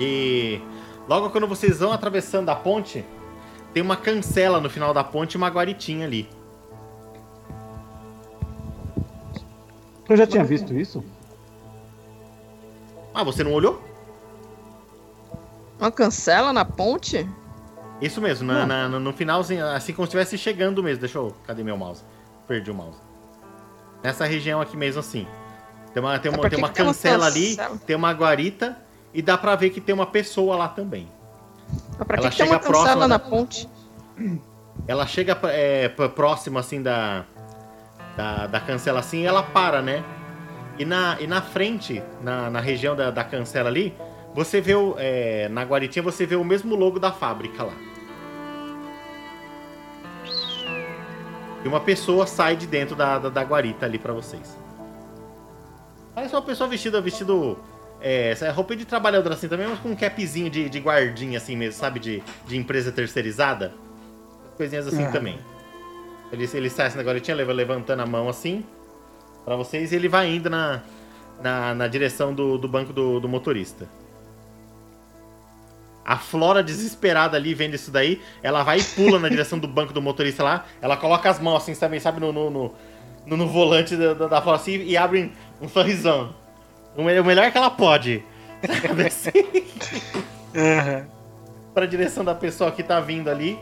E logo quando vocês vão atravessando a ponte, tem uma cancela no final da ponte e uma guaritinha ali. Eu já tinha visto isso? Ah, você não olhou? Uma cancela na ponte? Isso mesmo, na, Não. na- no, no finalzinho, assim como se estivesse chegando mesmo. Deixa eu. Cadê meu mouse? Perdi o mouse. Nessa região aqui mesmo assim. Tem uma, tem uma, tem uma cancela ali, cancela? tem uma guarita e dá pra ver que tem uma pessoa lá também. Mas pra Ela que, que tem uma chega próxima na ponte? Ela chega é, próximo assim da, da, da cancela assim e ela para, né? E na, e na frente, na, na região da, da cancela ali, você vê o, é, na guaritinha você vê o mesmo logo da fábrica lá. E uma pessoa sai de dentro da, da, da guarita ali pra vocês. Parece uma pessoa vestida, vestido. É, essa roupa de trabalhador assim também, mas com um capzinho de, de guardinha assim mesmo, sabe? De, de empresa terceirizada. Coisinhas assim Ah. também. Ele, ele sai assim na guaritinha, leva- levantando a mão assim pra vocês e ele vai indo na, na, na direção do, do banco do, do motorista. A Flora, desesperada ali, vendo isso daí, ela vai e pula na direção do banco do motorista lá. Ela coloca as mãos assim, sabe, sabe no, no, no, no- volante da, da, Flora assim e abre um sorrisão. O me- o melhor que ela pode. Sabe assim? Aham. pra direção da pessoa que tá vindo ali.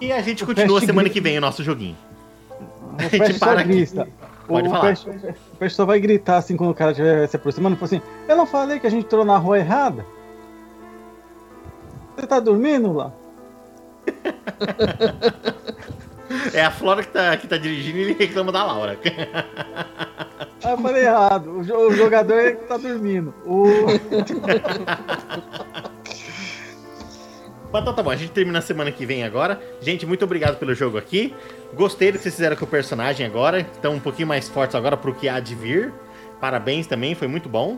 E a gente continua semana grita. que vem o nosso joguinho. O gente Peste só para aqui. Pode o falar. Peste, o só vai gritar assim quando o cara estiver se aproximando. Fala assim: Eu não falei que a gente entrou na rua errada? Você tá dormindo lá? <laughs> É a Flora que tá, que tá dirigindo e ele reclama da Laura. Ah, eu falei errado. O, jo- o jogador é que tá dormindo. O... <laughs> Mas então tá bom, a gente termina a semana que vem agora. Gente, muito obrigado pelo jogo aqui. Gostei do que vocês fizeram com o personagem agora. Estão um pouquinho mais fortes agora pro que há de vir. Parabéns também, foi muito bom.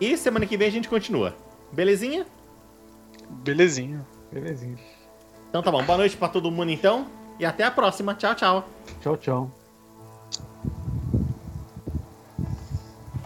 E semana que vem a gente continua. Belezinha? Belezinha. Belezinha. Então tá bom, boa noite pra todo mundo então. E até a próxima. Tchau, tchau. Tchau, tchau.